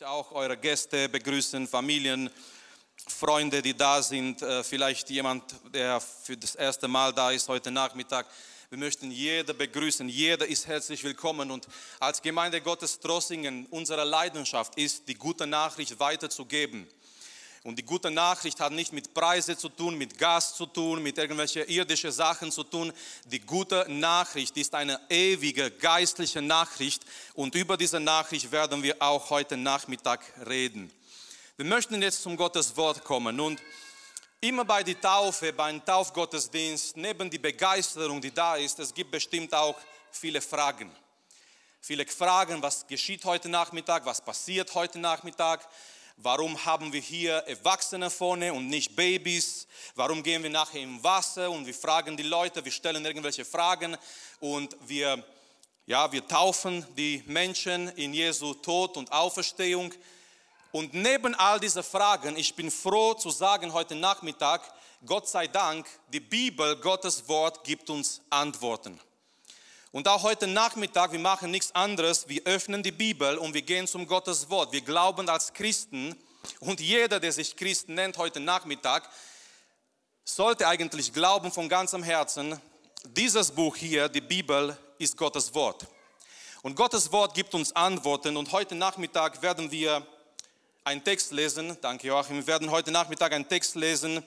möchte auch eure Gäste begrüßen, Familien, Freunde, die da sind, äh, vielleicht jemand, der für das erste Mal da ist heute Nachmittag. Wir möchten jeder begrüßen, jeder ist herzlich willkommen und als Gemeinde Gottes Trossingen, unsere Leidenschaft ist, die gute Nachricht weiterzugeben. Und die gute Nachricht hat nicht mit Preise zu tun, mit Gas zu tun, mit irgendwelchen irdischen Sachen zu tun. Die gute Nachricht ist eine ewige geistliche Nachricht und über diese Nachricht werden wir auch heute Nachmittag reden. Wir möchten jetzt zum Gottes Wort kommen und immer bei der Taufe, beim Taufgottesdienst, neben die Begeisterung, die da ist, es gibt bestimmt auch viele Fragen. Viele Fragen, was geschieht heute Nachmittag, was passiert heute Nachmittag, Warum haben wir hier Erwachsene vorne und nicht Babys? Warum gehen wir nachher im Wasser und wir fragen die Leute, wir stellen irgendwelche Fragen und wir, ja, wir taufen die Menschen in Jesu Tod und Auferstehung. Und neben all diesen Fragen, ich bin froh zu sagen heute Nachmittag, Gott sei Dank, die Bibel, Gottes Wort gibt uns Antworten. Und auch heute Nachmittag, wir machen nichts anderes, wir öffnen die Bibel und wir gehen zum Gottes Wort. Wir glauben als Christen. Und jeder, der sich Christen nennt heute Nachmittag, sollte eigentlich glauben von ganzem Herzen, dieses Buch hier, die Bibel, ist Gottes Wort. Und Gottes Wort gibt uns Antworten. Und heute Nachmittag werden wir einen Text lesen, danke Joachim, wir werden heute Nachmittag einen Text lesen,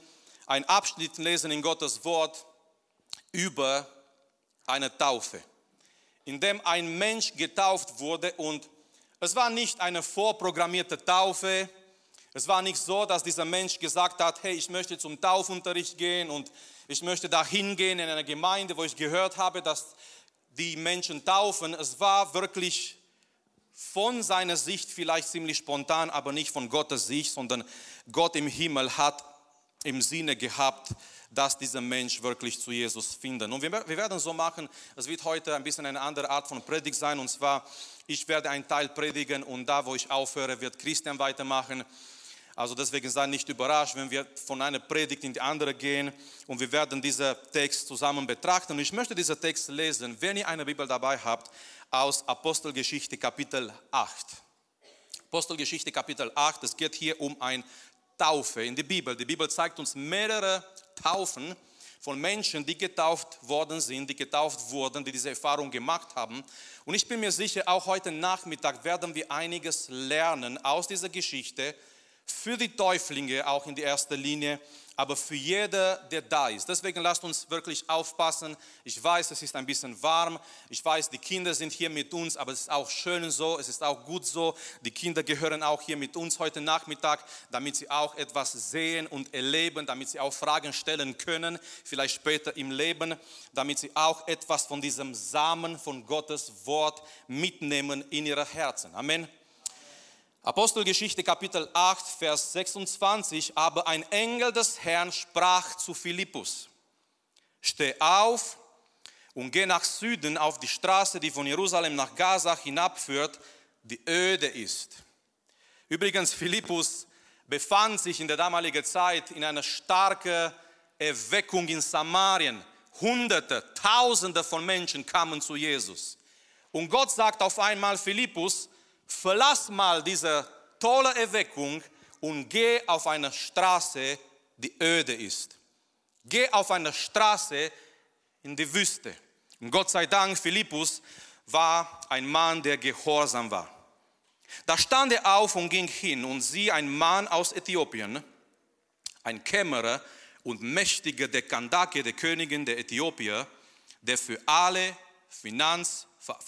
einen Abschnitt lesen in Gottes Wort über eine Taufe in dem ein Mensch getauft wurde und es war nicht eine vorprogrammierte Taufe. Es war nicht so, dass dieser Mensch gesagt hat, hey, ich möchte zum Taufunterricht gehen und ich möchte da hingehen in eine Gemeinde, wo ich gehört habe, dass die Menschen taufen. Es war wirklich von seiner Sicht vielleicht ziemlich spontan, aber nicht von Gottes Sicht, sondern Gott im Himmel hat im Sinne gehabt, dass dieser Mensch wirklich zu Jesus finden. Und wir, wir werden so machen, es wird heute ein bisschen eine andere Art von Predigt sein, und zwar, ich werde einen Teil predigen und da, wo ich aufhöre, wird Christian weitermachen. Also deswegen sei nicht überrascht, wenn wir von einer Predigt in die andere gehen und wir werden diesen Text zusammen betrachten. Und ich möchte diesen Text lesen, wenn ihr eine Bibel dabei habt, aus Apostelgeschichte Kapitel 8. Apostelgeschichte Kapitel 8, es geht hier um ein Taufe in der Bibel. Die Bibel zeigt uns mehrere Taufen von Menschen, die getauft worden sind, die getauft wurden, die diese Erfahrung gemacht haben. Und ich bin mir sicher, auch heute Nachmittag werden wir einiges lernen aus dieser Geschichte für die Täuflinge, auch in die erster Linie, aber für jeder, der da ist. Deswegen lasst uns wirklich aufpassen. Ich weiß, es ist ein bisschen warm. Ich weiß, die Kinder sind hier mit uns, aber es ist auch schön so. Es ist auch gut so. Die Kinder gehören auch hier mit uns heute Nachmittag, damit sie auch etwas sehen und erleben, damit sie auch Fragen stellen können, vielleicht später im Leben, damit sie auch etwas von diesem Samen von Gottes Wort mitnehmen in ihre Herzen. Amen. Apostelgeschichte Kapitel 8, Vers 26, aber ein Engel des Herrn sprach zu Philippus, steh auf und geh nach Süden auf die Straße, die von Jerusalem nach Gaza hinabführt, die öde ist. Übrigens, Philippus befand sich in der damaligen Zeit in einer starken Erweckung in Samarien. Hunderte, Tausende von Menschen kamen zu Jesus. Und Gott sagt auf einmal Philippus, verlass mal diese tolle Erweckung und geh auf eine Straße, die öde ist. Geh auf eine Straße in die Wüste. Und Gott sei Dank, Philippus war ein Mann, der gehorsam war. Da stand er auf und ging hin und sieh, ein Mann aus Äthiopien, ein Kämmerer und mächtiger der Kandake, der Königin der Äthiopier, der für alle Finanz,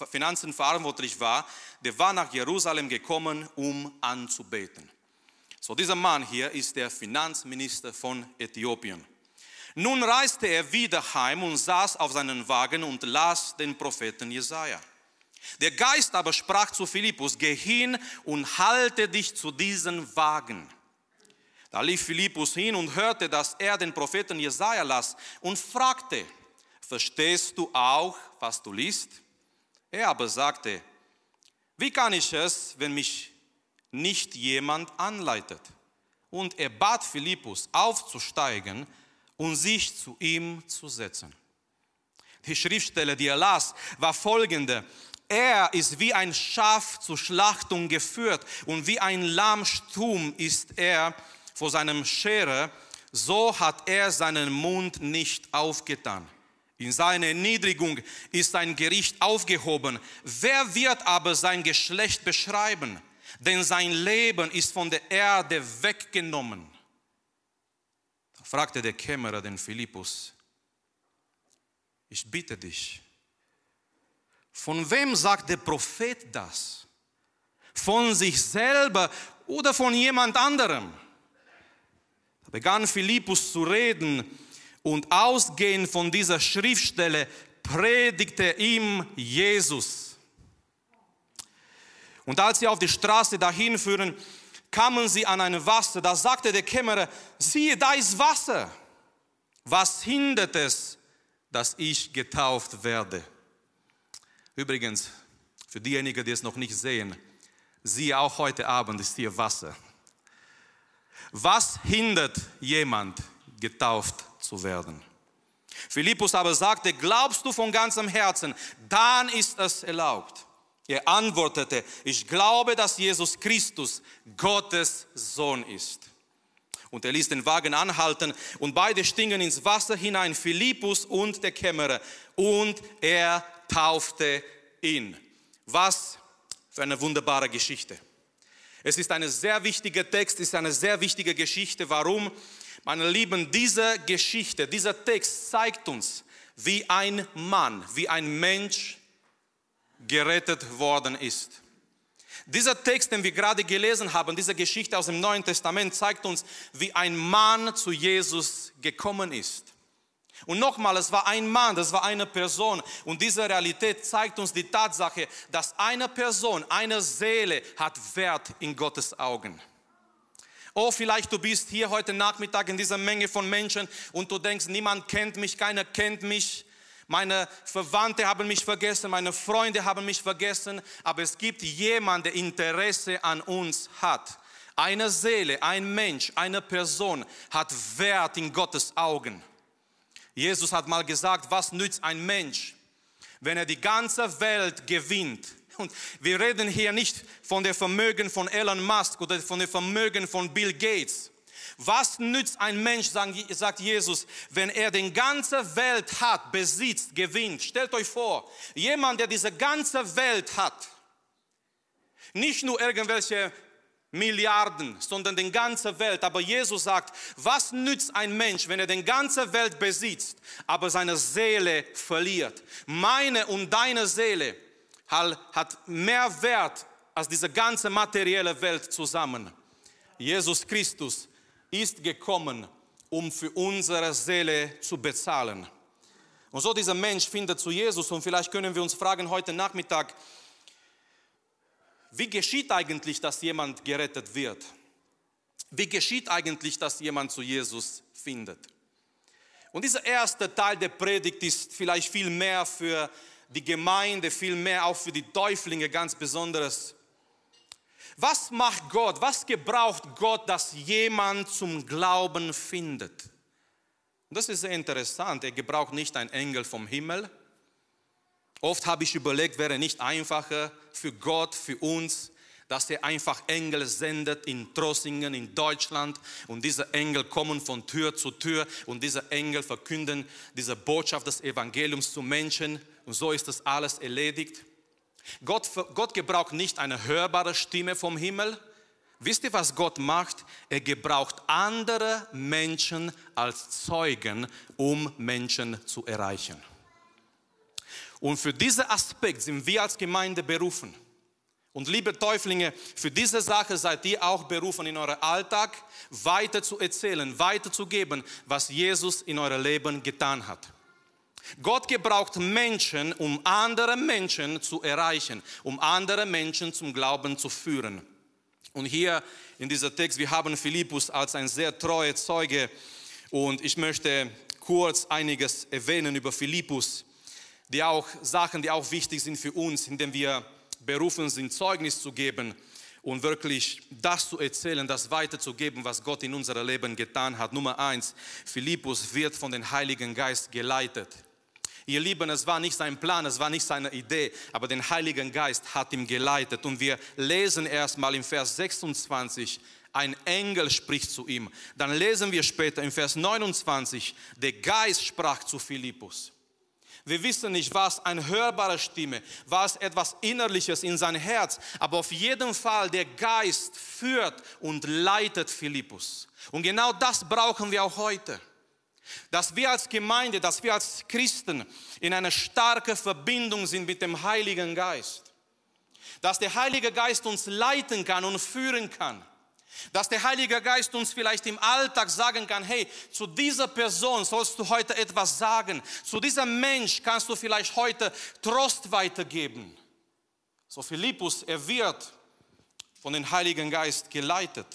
Finanzen verantwortlich war, der war nach Jerusalem gekommen, um anzubeten. So, dieser Mann hier ist der Finanzminister von Äthiopien. Nun reiste er wieder heim und saß auf seinen Wagen und las den Propheten Jesaja. Der Geist aber sprach zu Philippus: Geh hin und halte dich zu diesem Wagen. Da lief Philippus hin und hörte, dass er den Propheten Jesaja las und fragte: Verstehst du auch, was du liest? Er aber sagte, wie kann ich es, wenn mich nicht jemand anleitet? Und er bat Philippus aufzusteigen und sich zu ihm zu setzen. Die Schriftstelle, die er las, war folgende. Er ist wie ein Schaf zur Schlachtung geführt und wie ein Lamm ist er vor seinem Schere, so hat er seinen Mund nicht aufgetan. In seiner Erniedrigung ist sein Gericht aufgehoben. Wer wird aber sein Geschlecht beschreiben? Denn sein Leben ist von der Erde weggenommen. Da fragte der Kämmerer den Philippus, ich bitte dich, von wem sagt der Prophet das? Von sich selber oder von jemand anderem? Da begann Philippus zu reden und ausgehend von dieser Schriftstelle predigte ihm Jesus. Und als sie auf die Straße dahin führen, kamen sie an ein Wasser. Da sagte der Kämmerer, siehe, da ist Wasser. Was hindert es, dass ich getauft werde? Übrigens, für diejenigen, die es noch nicht sehen, siehe auch heute Abend ist hier Wasser. Was hindert jemand, getauft zu werden? Philippus aber sagte, glaubst du von ganzem Herzen, dann ist es erlaubt. Er antwortete, ich glaube, dass Jesus Christus Gottes Sohn ist. Und er ließ den Wagen anhalten und beide stiegen ins Wasser hinein, Philippus und der Kämmerer. Und er taufte ihn. Was für eine wunderbare Geschichte. Es ist ein sehr wichtiger Text, ist eine sehr wichtige Geschichte. Warum? Meine Lieben, diese Geschichte, dieser Text zeigt uns, wie ein Mann, wie ein Mensch gerettet worden ist. Dieser Text, den wir gerade gelesen haben, diese Geschichte aus dem Neuen Testament, zeigt uns, wie ein Mann zu Jesus gekommen ist. Und nochmal, es war ein Mann, das war eine Person. Und diese Realität zeigt uns die Tatsache, dass eine Person, eine Seele hat Wert in Gottes Augen. Oh, vielleicht du bist hier heute Nachmittag in dieser Menge von Menschen und du denkst, niemand kennt mich, keiner kennt mich. Meine Verwandte haben mich vergessen, meine Freunde haben mich vergessen, aber es gibt jemanden, der Interesse an uns hat. Eine Seele, ein Mensch, eine Person hat Wert in Gottes Augen. Jesus hat mal gesagt, was nützt ein Mensch, wenn er die ganze Welt gewinnt? Und wir reden hier nicht von dem Vermögen von Elon Musk oder von dem Vermögen von Bill Gates. Was nützt ein Mensch, sagt Jesus, wenn er die ganze Welt hat, besitzt, gewinnt? Stellt euch vor, jemand, der diese ganze Welt hat, nicht nur irgendwelche Milliarden, sondern die ganze Welt. Aber Jesus sagt, was nützt ein Mensch, wenn er die ganze Welt besitzt, aber seine Seele verliert? Meine und deine Seele hat mehr Wert als diese ganze materielle Welt zusammen. Jesus Christus ist gekommen, um für unsere Seele zu bezahlen. Und so dieser Mensch findet zu Jesus und vielleicht können wir uns fragen heute Nachmittag, wie geschieht eigentlich, dass jemand gerettet wird? Wie geschieht eigentlich, dass jemand zu Jesus findet? Und dieser erste Teil der Predigt ist vielleicht viel mehr für die Gemeinde, viel mehr auch für die Täuflinge ganz besonderes. Was macht Gott? Was gebraucht Gott, dass jemand zum Glauben findet? Das ist sehr interessant. Er gebraucht nicht einen Engel vom Himmel, Oft habe ich überlegt, wäre nicht einfacher für Gott, für uns, dass er einfach Engel sendet in Trossingen, in Deutschland und diese Engel kommen von Tür zu Tür und diese Engel verkünden diese Botschaft des Evangeliums zu Menschen und so ist das alles erledigt. Gott, Gott gebraucht nicht eine hörbare Stimme vom Himmel. Wisst ihr, was Gott macht? Er gebraucht andere Menschen als Zeugen, um Menschen zu erreichen. Und für diesen Aspekt sind wir als Gemeinde berufen. Und liebe Täuflinge, für diese Sache seid ihr auch berufen, in eurem Alltag weiter zu erzählen, weiterzugeben, was Jesus in eurem Leben getan hat. Gott gebraucht Menschen, um andere Menschen zu erreichen, um andere Menschen zum Glauben zu führen. Und hier in dieser Text, wir haben Philippus als ein sehr treuer Zeuge und ich möchte kurz einiges erwähnen über Philippus die auch Sachen, die auch wichtig sind für uns, indem wir berufen sind, Zeugnis zu geben und wirklich das zu erzählen, das weiterzugeben, was Gott in unserem Leben getan hat. Nummer eins, Philippus wird von dem Heiligen Geist geleitet. Ihr Lieben, es war nicht sein Plan, es war nicht seine Idee, aber den Heiligen Geist hat ihm geleitet. Und wir lesen erstmal im Vers 26, ein Engel spricht zu ihm. Dann lesen wir später im Vers 29, der Geist sprach zu Philippus. Wir wissen nicht, was eine hörbare Stimme, was etwas Innerliches in sein Herz, aber auf jeden Fall der Geist führt und leitet Philippus. Und genau das brauchen wir auch heute. Dass wir als Gemeinde, dass wir als Christen in einer starken Verbindung sind mit dem Heiligen Geist. Dass der Heilige Geist uns leiten kann und führen kann dass der Heilige Geist uns vielleicht im Alltag sagen kann, hey, zu dieser Person sollst du heute etwas sagen. Zu diesem Mensch kannst du vielleicht heute Trost weitergeben. So Philippus, er wird von dem Heiligen Geist geleitet.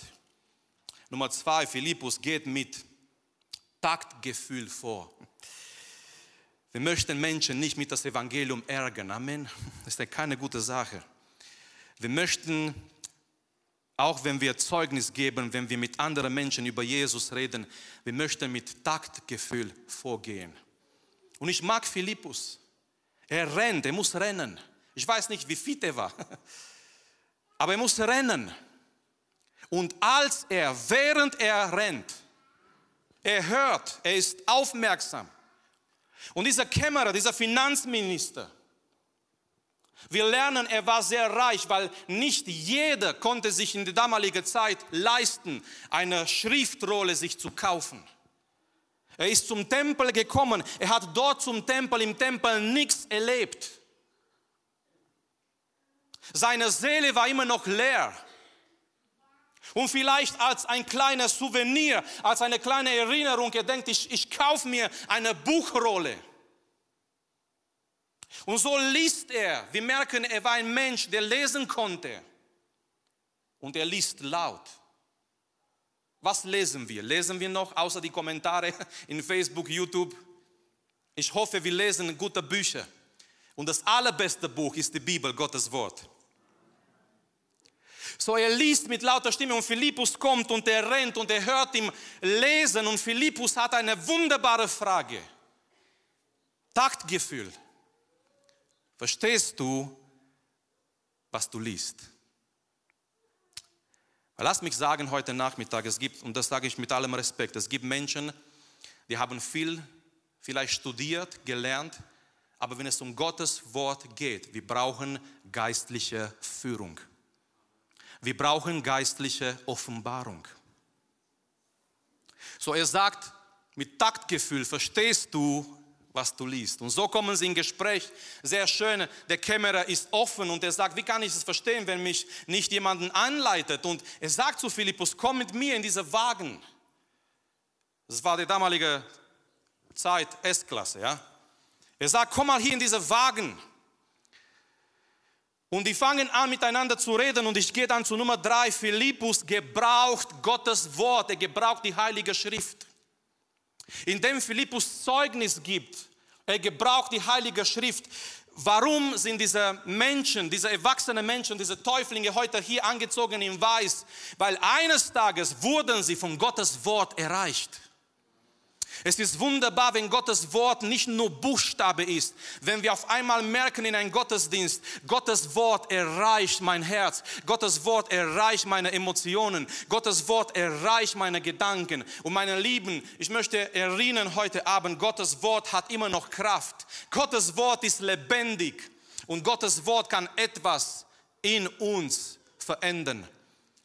Nummer zwei, Philippus geht mit Taktgefühl vor. Wir möchten Menschen nicht mit das Evangelium ärgern. Amen. Das ist ja keine gute Sache. Wir möchten auch wenn wir Zeugnis geben, wenn wir mit anderen Menschen über Jesus reden, wir möchten mit Taktgefühl vorgehen. Und ich mag Philippus. Er rennt, er muss rennen. Ich weiß nicht, wie fit er war, aber er muss rennen. Und als er, während er rennt, er hört, er ist aufmerksam. Und dieser Kämmerer, dieser Finanzminister, wir lernen, er war sehr reich, weil nicht jeder konnte sich in der damaligen Zeit leisten, eine Schriftrolle sich zu kaufen. Er ist zum Tempel gekommen, er hat dort zum Tempel, im Tempel nichts erlebt. Seine Seele war immer noch leer. Und vielleicht als ein kleines Souvenir, als eine kleine Erinnerung, er denkt, ich, ich kaufe mir eine Buchrolle. Und so liest er. Wir merken, er war ein Mensch, der lesen konnte. Und er liest laut. Was lesen wir? Lesen wir noch außer die Kommentare in Facebook, YouTube? Ich hoffe, wir lesen gute Bücher. Und das allerbeste Buch ist die Bibel, Gottes Wort. So er liest mit lauter Stimme und Philippus kommt und er rennt und er hört ihm lesen und Philippus hat eine wunderbare Frage. Taktgefühl. Verstehst du, was du liest? Lass mich sagen heute Nachmittag, es gibt, und das sage ich mit allem Respekt, es gibt Menschen, die haben viel vielleicht studiert, gelernt, aber wenn es um Gottes Wort geht, wir brauchen geistliche Führung. Wir brauchen geistliche Offenbarung. So er sagt mit Taktgefühl, verstehst du, was du liest. Und so kommen sie in Gespräch. Sehr schön. Der Kämmerer ist offen und er sagt, wie kann ich es verstehen, wenn mich nicht jemanden anleitet? Und er sagt zu Philippus, komm mit mir in diese Wagen. Das war die damalige Zeit S-Klasse, ja. Er sagt, komm mal hier in diese Wagen. Und die fangen an miteinander zu reden und ich gehe dann zu Nummer drei. Philippus gebraucht Gottes Wort, er gebraucht die Heilige Schrift indem Philippus Zeugnis gibt. Er gebraucht die Heilige Schrift. Warum sind diese Menschen, diese erwachsenen Menschen, diese Täuflinge heute hier angezogen in Weiß? Weil eines Tages wurden sie von Gottes Wort erreicht. Es ist wunderbar, wenn Gottes Wort nicht nur Buchstabe ist, wenn wir auf einmal merken in einem Gottesdienst, Gottes Wort erreicht mein Herz, Gottes Wort erreicht meine Emotionen, Gottes Wort erreicht meine Gedanken. Und meine Lieben, ich möchte erinnern heute Abend, Gottes Wort hat immer noch Kraft. Gottes Wort ist lebendig und Gottes Wort kann etwas in uns verändern.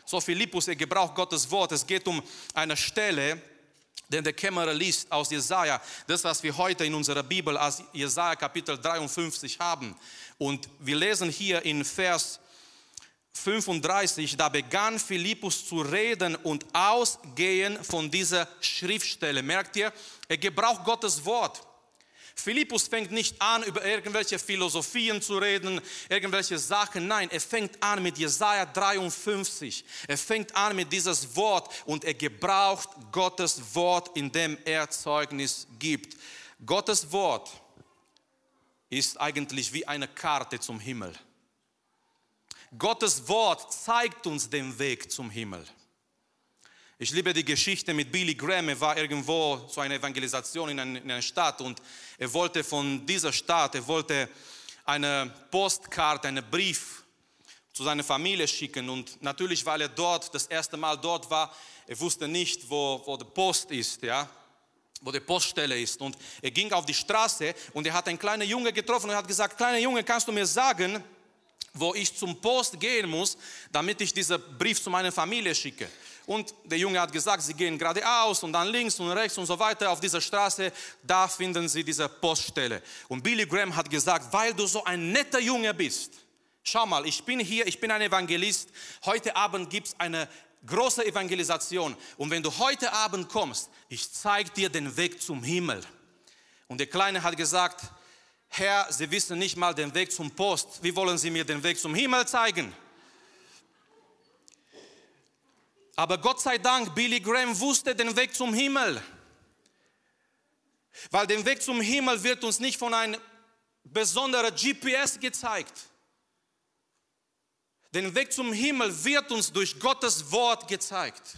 So Philippus, er gebraucht Gottes Wort. Es geht um eine Stelle, denn der Kämmerer liest aus Jesaja, das, was wir heute in unserer Bibel als Jesaja Kapitel 53 haben. Und wir lesen hier in Vers 35, da begann Philippus zu reden und ausgehen von dieser Schriftstelle. Merkt ihr, er gebraucht Gottes Wort. Philippus fängt nicht an, über irgendwelche Philosophien zu reden, irgendwelche Sachen. Nein, er fängt an mit Jesaja 53. Er fängt an mit dieses Wort und er gebraucht Gottes Wort, indem er Zeugnis gibt. Gottes Wort ist eigentlich wie eine Karte zum Himmel. Gottes Wort zeigt uns den Weg zum Himmel. Ich liebe die Geschichte mit Billy Graham. Er war irgendwo zu einer Evangelisation in, ein, in einer Stadt und er wollte von dieser Stadt, er wollte eine Postkarte, einen Brief zu seiner Familie schicken. Und natürlich, weil er dort das erste Mal dort war, er wusste nicht, wo, wo die Post ist, ja, wo die Poststelle ist. Und er ging auf die Straße und er hat einen kleinen Junge getroffen und hat gesagt, kleiner Junge, kannst du mir sagen, wo ich zum Post gehen muss, damit ich diesen Brief zu meiner Familie schicke. Und der Junge hat gesagt, sie gehen geradeaus und dann links und rechts und so weiter auf dieser Straße, da finden sie diese Poststelle. Und Billy Graham hat gesagt, weil du so ein netter Junge bist, schau mal, ich bin hier, ich bin ein Evangelist, heute Abend gibt es eine große Evangelisation und wenn du heute Abend kommst, ich zeige dir den Weg zum Himmel. Und der Kleine hat gesagt, Herr, Sie wissen nicht mal den Weg zum Post, wie wollen Sie mir den Weg zum Himmel zeigen? Aber Gott sei Dank, Billy Graham wusste den Weg zum Himmel. Weil den Weg zum Himmel wird uns nicht von einem besonderen GPS gezeigt. Den Weg zum Himmel wird uns durch Gottes Wort gezeigt.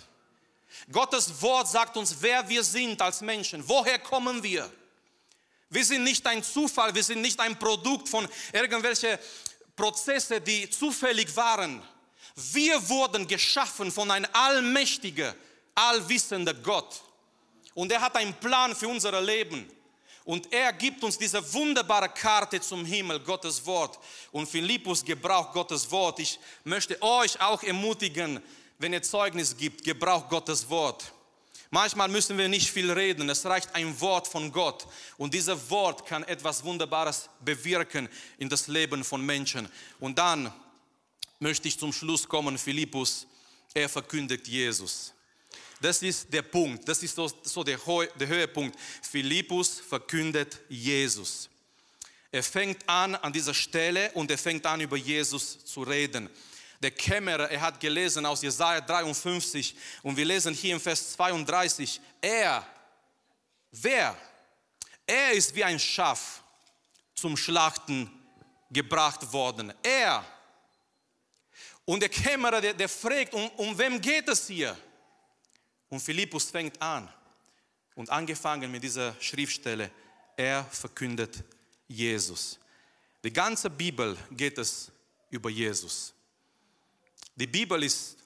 Gottes Wort sagt uns, wer wir sind als Menschen. Woher kommen wir? Wir sind nicht ein Zufall, wir sind nicht ein Produkt von irgendwelchen Prozessen, die zufällig waren. Wir wurden geschaffen von einem allmächtigen, allwissenden Gott. Und er hat einen Plan für unser Leben. Und er gibt uns diese wunderbare Karte zum Himmel, Gottes Wort. Und Philippus gebraucht Gottes Wort. Ich möchte euch auch ermutigen, wenn ihr Zeugnis gibt, gebraucht Gottes Wort. Manchmal müssen wir nicht viel reden, es reicht ein Wort von Gott. Und dieses Wort kann etwas Wunderbares bewirken in das Leben von Menschen. Und dann möchte ich zum Schluss kommen, Philippus, er verkündigt Jesus. Das ist der Punkt, das ist so, so der, der Höhepunkt. Philippus verkündet Jesus. Er fängt an an dieser Stelle und er fängt an über Jesus zu reden. Der Kämmerer, er hat gelesen aus Jesaja 53 und wir lesen hier im Vers 32, er, wer? Er ist wie ein Schaf zum Schlachten gebracht worden. Er, und der Kämmerer, der, der fragt, um, um wem geht es hier? Und Philippus fängt an. Und angefangen mit dieser Schriftstelle, er verkündet Jesus. Die ganze Bibel geht es über Jesus. Die Bibel ist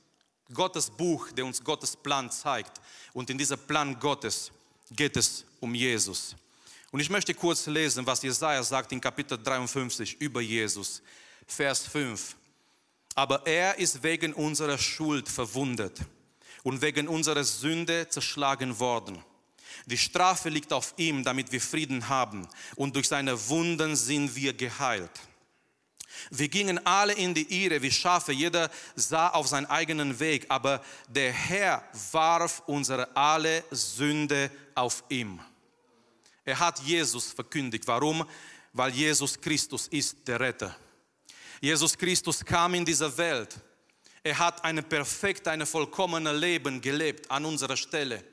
Gottes Buch, der uns Gottes Plan zeigt. Und in diesem Plan Gottes geht es um Jesus. Und ich möchte kurz lesen, was Jesaja sagt in Kapitel 53 über Jesus. Vers 5 aber er ist wegen unserer Schuld verwundet und wegen unserer Sünde zerschlagen worden. Die Strafe liegt auf ihm, damit wir Frieden haben, und durch seine Wunden sind wir geheilt. Wir gingen alle in die Irre wie Schafe, jeder sah auf seinen eigenen Weg, aber der Herr warf unsere alle Sünde auf ihm. Er hat Jesus verkündigt. Warum? Weil Jesus Christus ist der Retter. Jesus Christus kam in diese Welt. Er hat ein perfekt, ein vollkommenes Leben gelebt an unserer Stelle.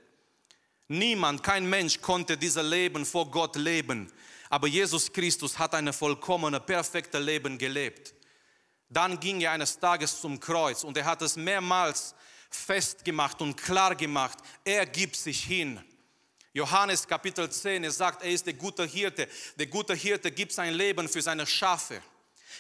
Niemand, kein Mensch konnte dieses Leben vor Gott leben. Aber Jesus Christus hat ein vollkommenes, perfektes Leben gelebt. Dann ging er eines Tages zum Kreuz und er hat es mehrmals festgemacht und klar gemacht. Er gibt sich hin. Johannes Kapitel 10, er sagt, er ist der gute Hirte. Der gute Hirte gibt sein Leben für seine Schafe.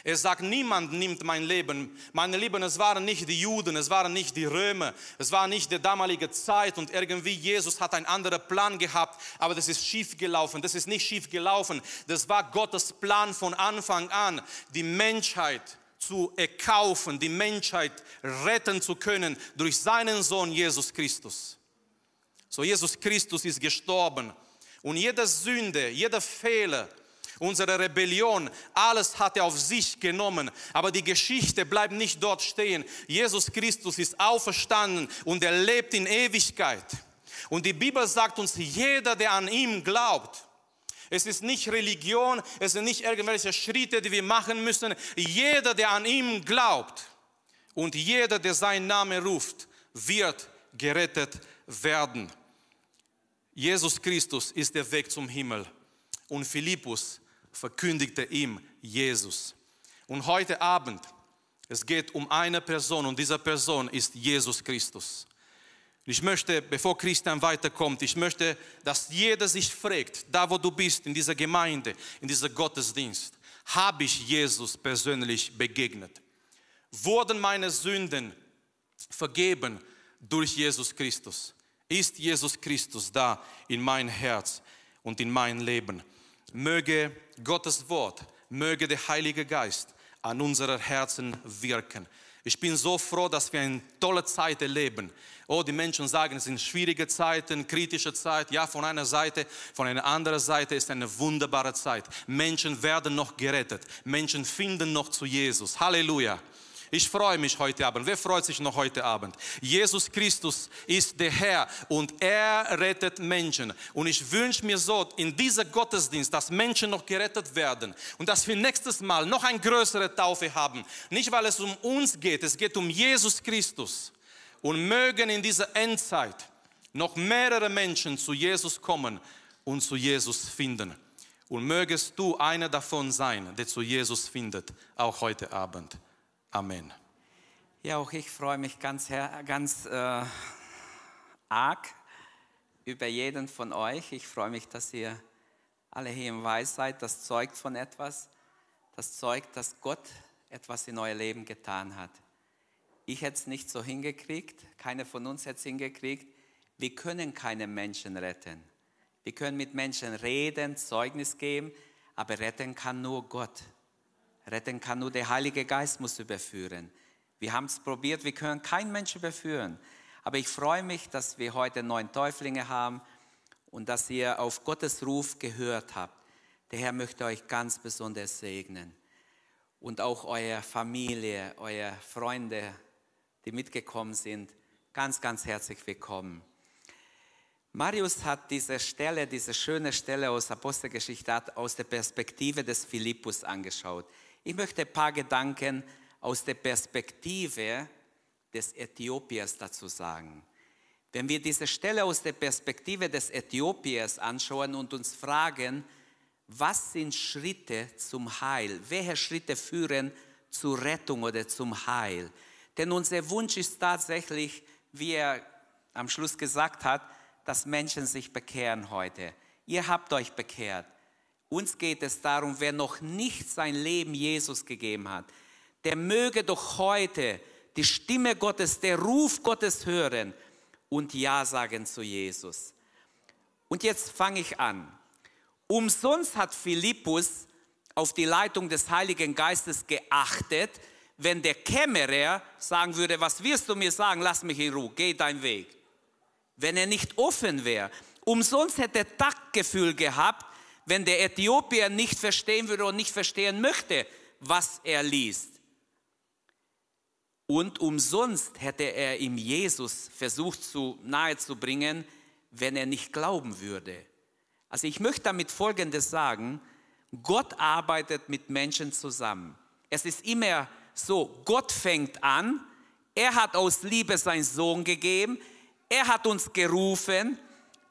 Er sagt, niemand nimmt mein Leben. Meine Lieben, es waren nicht die Juden, es waren nicht die Römer, es war nicht die damalige Zeit und irgendwie Jesus hat einen anderen Plan gehabt, aber das ist schief gelaufen. Das ist nicht schief gelaufen. Das war Gottes Plan von Anfang an, die Menschheit zu erkaufen, die Menschheit retten zu können durch seinen Sohn Jesus Christus. So Jesus Christus ist gestorben und jede Sünde, jeder Fehler, unsere Rebellion, alles hat er auf sich genommen. Aber die Geschichte bleibt nicht dort stehen. Jesus Christus ist auferstanden und er lebt in Ewigkeit. Und die Bibel sagt uns, jeder, der an ihm glaubt, es ist nicht Religion, es sind nicht irgendwelche Schritte, die wir machen müssen. Jeder, der an ihm glaubt und jeder, der seinen Namen ruft, wird gerettet werden. Jesus Christus ist der Weg zum Himmel. Und Philippus verkündigte ihm Jesus. Und heute Abend, es geht um eine Person und diese Person ist Jesus Christus. Ich möchte, bevor Christian weiterkommt, ich möchte, dass jeder sich fragt, da wo du bist, in dieser Gemeinde, in dieser Gottesdienst, habe ich Jesus persönlich begegnet? Wurden meine Sünden vergeben durch Jesus Christus? Ist Jesus Christus da in mein Herz und in mein Leben? Möge Gottes Wort, möge der Heilige Geist an unseren Herzen wirken. Ich bin so froh, dass wir eine tolle Zeit erleben. Oh, die Menschen sagen, es sind schwierige Zeiten, kritische Zeit. Ja, von einer Seite, von einer anderen Seite ist eine wunderbare Zeit. Menschen werden noch gerettet. Menschen finden noch zu Jesus. Halleluja. Ich freue mich heute Abend. Wer freut sich noch heute Abend? Jesus Christus ist der Herr und er rettet Menschen. Und ich wünsche mir so in dieser Gottesdienst, dass Menschen noch gerettet werden und dass wir nächstes Mal noch eine größere Taufe haben. Nicht, weil es um uns geht, es geht um Jesus Christus. Und mögen in dieser Endzeit noch mehrere Menschen zu Jesus kommen und zu Jesus finden. Und mögest du einer davon sein, der zu Jesus findet, auch heute Abend. Amen. Ja, auch ich freue mich ganz, ganz äh, arg über jeden von euch. Ich freue mich, dass ihr alle hier im Weiß seid. Das zeugt von etwas. Das zeugt, dass Gott etwas in euer Leben getan hat. Ich hätte es nicht so hingekriegt, keiner von uns hätte es hingekriegt. Wir können keine Menschen retten. Wir können mit Menschen reden, Zeugnis geben, aber retten kann nur Gott. Retten kann nur der Heilige Geist muss überführen. Wir haben es probiert, wir können keinen Menschen überführen. Aber ich freue mich, dass wir heute neun Täuflinge haben und dass ihr auf Gottes Ruf gehört habt. Der Herr möchte euch ganz besonders segnen. Und auch eure Familie, eure Freunde, die mitgekommen sind, ganz, ganz herzlich willkommen. Marius hat diese Stelle, diese schöne Stelle aus Apostelgeschichte aus der Perspektive des Philippus angeschaut. Ich möchte ein paar Gedanken aus der Perspektive des Äthiopiers dazu sagen. Wenn wir diese Stelle aus der Perspektive des Äthiopiers anschauen und uns fragen, was sind Schritte zum Heil? Welche Schritte führen zur Rettung oder zum Heil? Denn unser Wunsch ist tatsächlich, wie er am Schluss gesagt hat, dass Menschen sich bekehren heute. Ihr habt euch bekehrt. Uns geht es darum, wer noch nicht sein Leben Jesus gegeben hat, der möge doch heute die Stimme Gottes, der Ruf Gottes hören und Ja sagen zu Jesus. Und jetzt fange ich an. Umsonst hat Philippus auf die Leitung des Heiligen Geistes geachtet, wenn der Kämmerer sagen würde, was wirst du mir sagen, lass mich in Ruhe, geh deinen Weg. Wenn er nicht offen wäre. Umsonst hätte er Taktgefühl gehabt, wenn der Äthiopier nicht verstehen würde und nicht verstehen möchte, was er liest. Und umsonst hätte er ihm Jesus versucht zu nahezubringen, wenn er nicht glauben würde. Also ich möchte damit Folgendes sagen, Gott arbeitet mit Menschen zusammen. Es ist immer so, Gott fängt an, er hat aus Liebe seinen Sohn gegeben, er hat uns gerufen,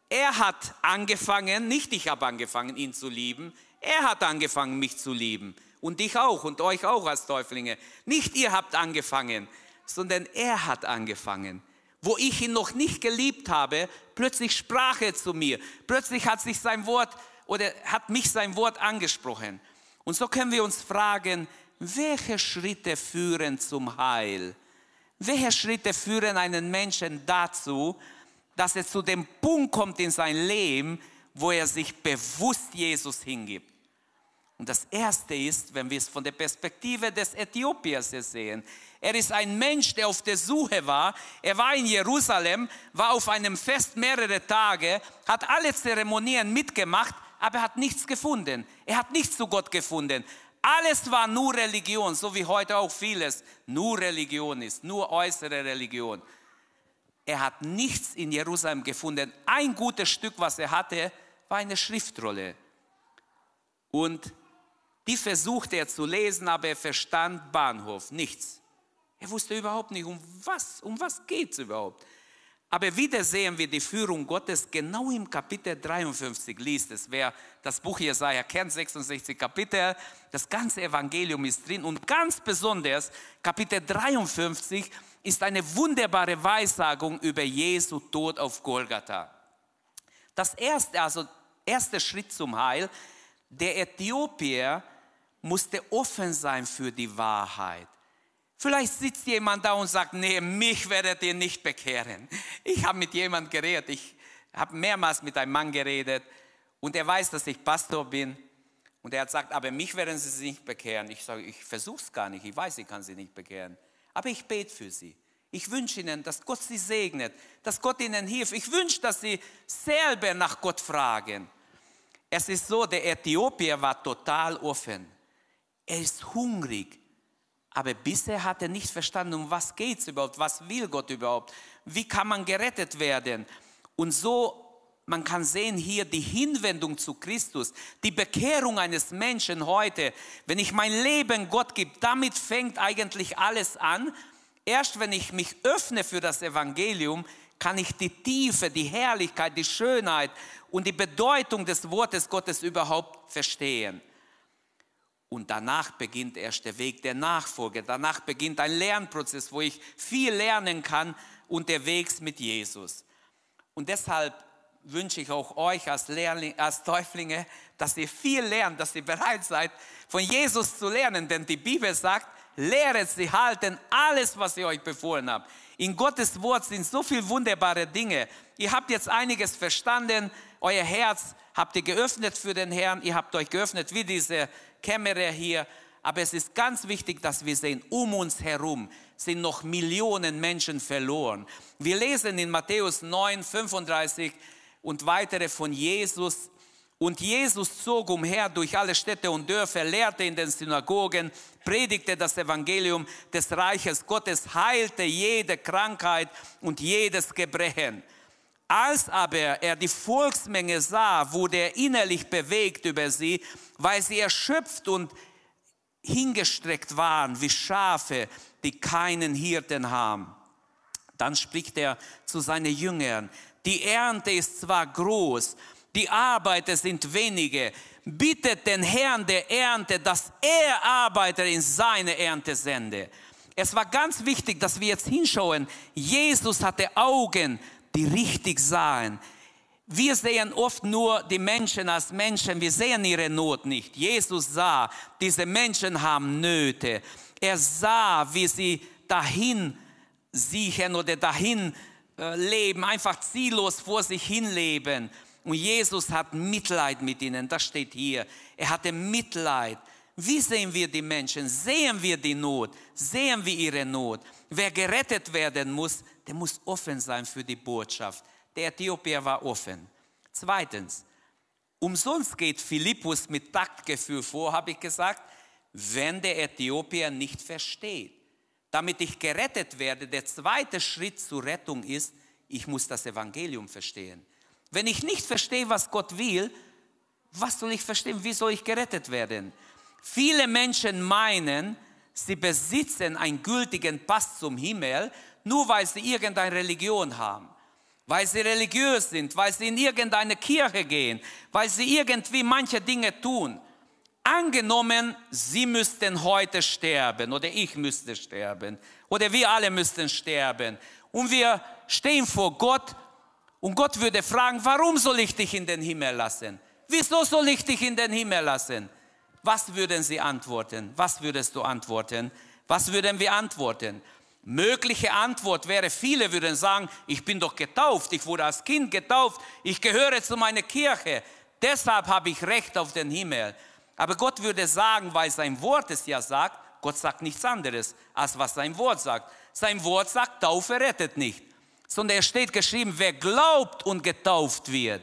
er hat angefangen, nicht ich habe angefangen, ihn zu lieben, er hat angefangen, mich zu lieben. Und dich auch und euch auch als Täuflinge. Nicht ihr habt angefangen, sondern er hat angefangen. Wo ich ihn noch nicht geliebt habe, plötzlich sprach er zu mir. Plötzlich hat sich sein Wort oder hat mich sein Wort angesprochen. Und so können wir uns fragen, welche Schritte führen zum Heil? Welche Schritte führen einen Menschen dazu, dass er zu dem Punkt kommt in sein Leben, wo er sich bewusst Jesus hingibt. Und das Erste ist, wenn wir es von der Perspektive des Äthiopiers sehen, er ist ein Mensch, der auf der Suche war. Er war in Jerusalem, war auf einem Fest mehrere Tage, hat alle Zeremonien mitgemacht, aber er hat nichts gefunden. Er hat nichts zu Gott gefunden. Alles war nur Religion, so wie heute auch vieles nur Religion ist, nur äußere Religion er hat nichts in Jerusalem gefunden. Ein gutes Stück, was er hatte, war eine Schriftrolle. Und die versuchte er zu lesen, aber er verstand Bahnhof, nichts. Er wusste überhaupt nicht, um was, um was geht es überhaupt. Aber wieder sehen wir die Führung Gottes genau im Kapitel 53. Liest es. Wer das Buch Jesaja kennt, 66 Kapitel, das ganze Evangelium ist drin. Und ganz besonders Kapitel 53 ist eine wunderbare Weissagung über Jesu Tod auf Golgatha. Das erste, also erster Schritt zum Heil, der Äthiopier musste offen sein für die Wahrheit. Vielleicht sitzt jemand da und sagt, nee, mich werdet ihr nicht bekehren. Ich habe mit jemandem geredet, ich habe mehrmals mit einem Mann geredet und er weiß, dass ich Pastor bin. Und er hat gesagt, aber mich werden sie nicht bekehren. Ich sage, ich versuche es gar nicht, ich weiß, ich kann sie nicht bekehren. Aber ich bete für sie. Ich wünsche ihnen, dass Gott sie segnet, dass Gott ihnen hilft. Ich wünsche, dass sie selber nach Gott fragen. Es ist so, der Äthiopier war total offen. Er ist hungrig. Aber bisher hat er nicht verstanden, um was geht es überhaupt, was will Gott überhaupt, wie kann man gerettet werden. Und so, man kann sehen hier die Hinwendung zu Christus, die Bekehrung eines Menschen heute. Wenn ich mein Leben Gott gebe, damit fängt eigentlich alles an. Erst wenn ich mich öffne für das Evangelium, kann ich die Tiefe, die Herrlichkeit, die Schönheit und die Bedeutung des Wortes Gottes überhaupt verstehen. Und danach beginnt erst der Weg der Nachfolge. Danach beginnt ein Lernprozess, wo ich viel lernen kann unterwegs mit Jesus. Und deshalb wünsche ich auch euch als, Lehrling, als Täuflinge, dass ihr viel lernt, dass ihr bereit seid, von Jesus zu lernen. Denn die Bibel sagt, lehret sie halten alles, was ich euch befohlen habe. In Gottes Wort sind so viele wunderbare Dinge. Ihr habt jetzt einiges verstanden, euer Herz habt ihr geöffnet für den Herrn, ihr habt euch geöffnet wie diese Kamera hier. Aber es ist ganz wichtig, dass wir sehen, um uns herum sind noch Millionen Menschen verloren. Wir lesen in Matthäus 9, 35 und weitere von Jesus. Und Jesus zog umher durch alle Städte und Dörfer, lehrte in den Synagogen, predigte das Evangelium des Reiches Gottes, heilte jede Krankheit und jedes Gebrechen. Als aber er die Volksmenge sah, wurde er innerlich bewegt über sie, weil sie erschöpft und hingestreckt waren wie Schafe, die keinen Hirten haben. Dann spricht er zu seinen Jüngern, die Ernte ist zwar groß, die Arbeiter sind wenige, bittet den Herrn der Ernte, dass er Arbeiter in seine Ernte sende. Es war ganz wichtig, dass wir jetzt hinschauen. Jesus hatte Augen die richtig sahen. Wir sehen oft nur die Menschen als Menschen, wir sehen ihre Not nicht. Jesus sah, diese Menschen haben Nöte. Er sah, wie sie dahin siechen oder dahin äh, leben, einfach ziellos vor sich hin leben. Und Jesus hat Mitleid mit ihnen, das steht hier. Er hatte Mitleid. Wie sehen wir die Menschen? Sehen wir die Not? Sehen wir ihre Not? Wer gerettet werden muss, der muss offen sein für die Botschaft. Der Äthiopier war offen. Zweitens, umsonst geht Philippus mit Taktgefühl vor, habe ich gesagt, wenn der Äthiopier nicht versteht. Damit ich gerettet werde, der zweite Schritt zur Rettung ist, ich muss das Evangelium verstehen. Wenn ich nicht verstehe, was Gott will, was soll ich verstehen? Wie soll ich gerettet werden? Viele Menschen meinen, sie besitzen einen gültigen Pass zum Himmel nur weil sie irgendeine Religion haben, weil sie religiös sind, weil sie in irgendeine Kirche gehen, weil sie irgendwie manche Dinge tun. Angenommen, sie müssten heute sterben oder ich müsste sterben oder wir alle müssten sterben und wir stehen vor Gott und Gott würde fragen, warum soll ich dich in den Himmel lassen? Wieso soll ich dich in den Himmel lassen? Was würden sie antworten? Was würdest du antworten? Was würden wir antworten? Mögliche Antwort wäre, viele würden sagen, ich bin doch getauft, ich wurde als Kind getauft, ich gehöre zu meiner Kirche, deshalb habe ich Recht auf den Himmel. Aber Gott würde sagen, weil sein Wort es ja sagt, Gott sagt nichts anderes, als was sein Wort sagt. Sein Wort sagt, Taufe rettet nicht, sondern er steht geschrieben, wer glaubt und getauft wird.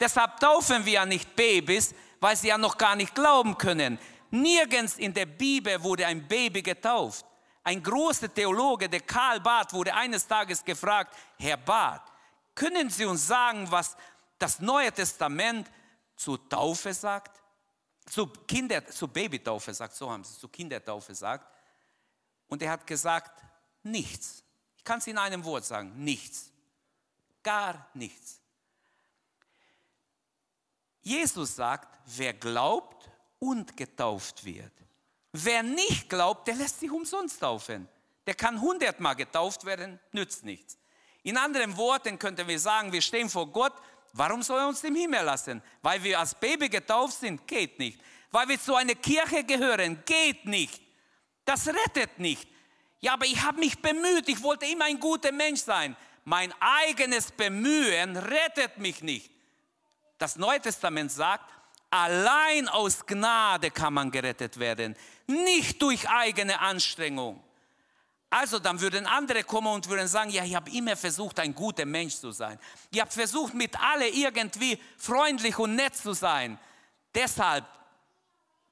Deshalb taufen wir ja nicht Babys, weil sie ja noch gar nicht glauben können. Nirgends in der Bibel wurde ein Baby getauft. Ein großer Theologe, der Karl Barth, wurde eines Tages gefragt, Herr Barth, können Sie uns sagen, was das Neue Testament zur Taufe sagt? Zu, Kinder, zu Babytaufe sagt, so haben sie es, zu Kindertaufe sagt. Und er hat gesagt, nichts. Ich kann es in einem Wort sagen, nichts. gar nichts. Jesus sagt, wer glaubt und getauft wird. Wer nicht glaubt, der lässt sich umsonst taufen. Der kann hundertmal getauft werden, nützt nichts. In anderen Worten könnten wir sagen, wir stehen vor Gott, warum soll er uns im Himmel lassen? Weil wir als Baby getauft sind, geht nicht. Weil wir zu einer Kirche gehören, geht nicht. Das rettet nicht. Ja, aber ich habe mich bemüht, ich wollte immer ein guter Mensch sein. Mein eigenes Bemühen rettet mich nicht. Das Neue Testament sagt, allein aus Gnade kann man gerettet werden, nicht durch eigene Anstrengung. Also dann würden andere kommen und würden sagen, ja, ich habe immer versucht, ein guter Mensch zu sein. Ich habe versucht, mit alle irgendwie freundlich und nett zu sein. Deshalb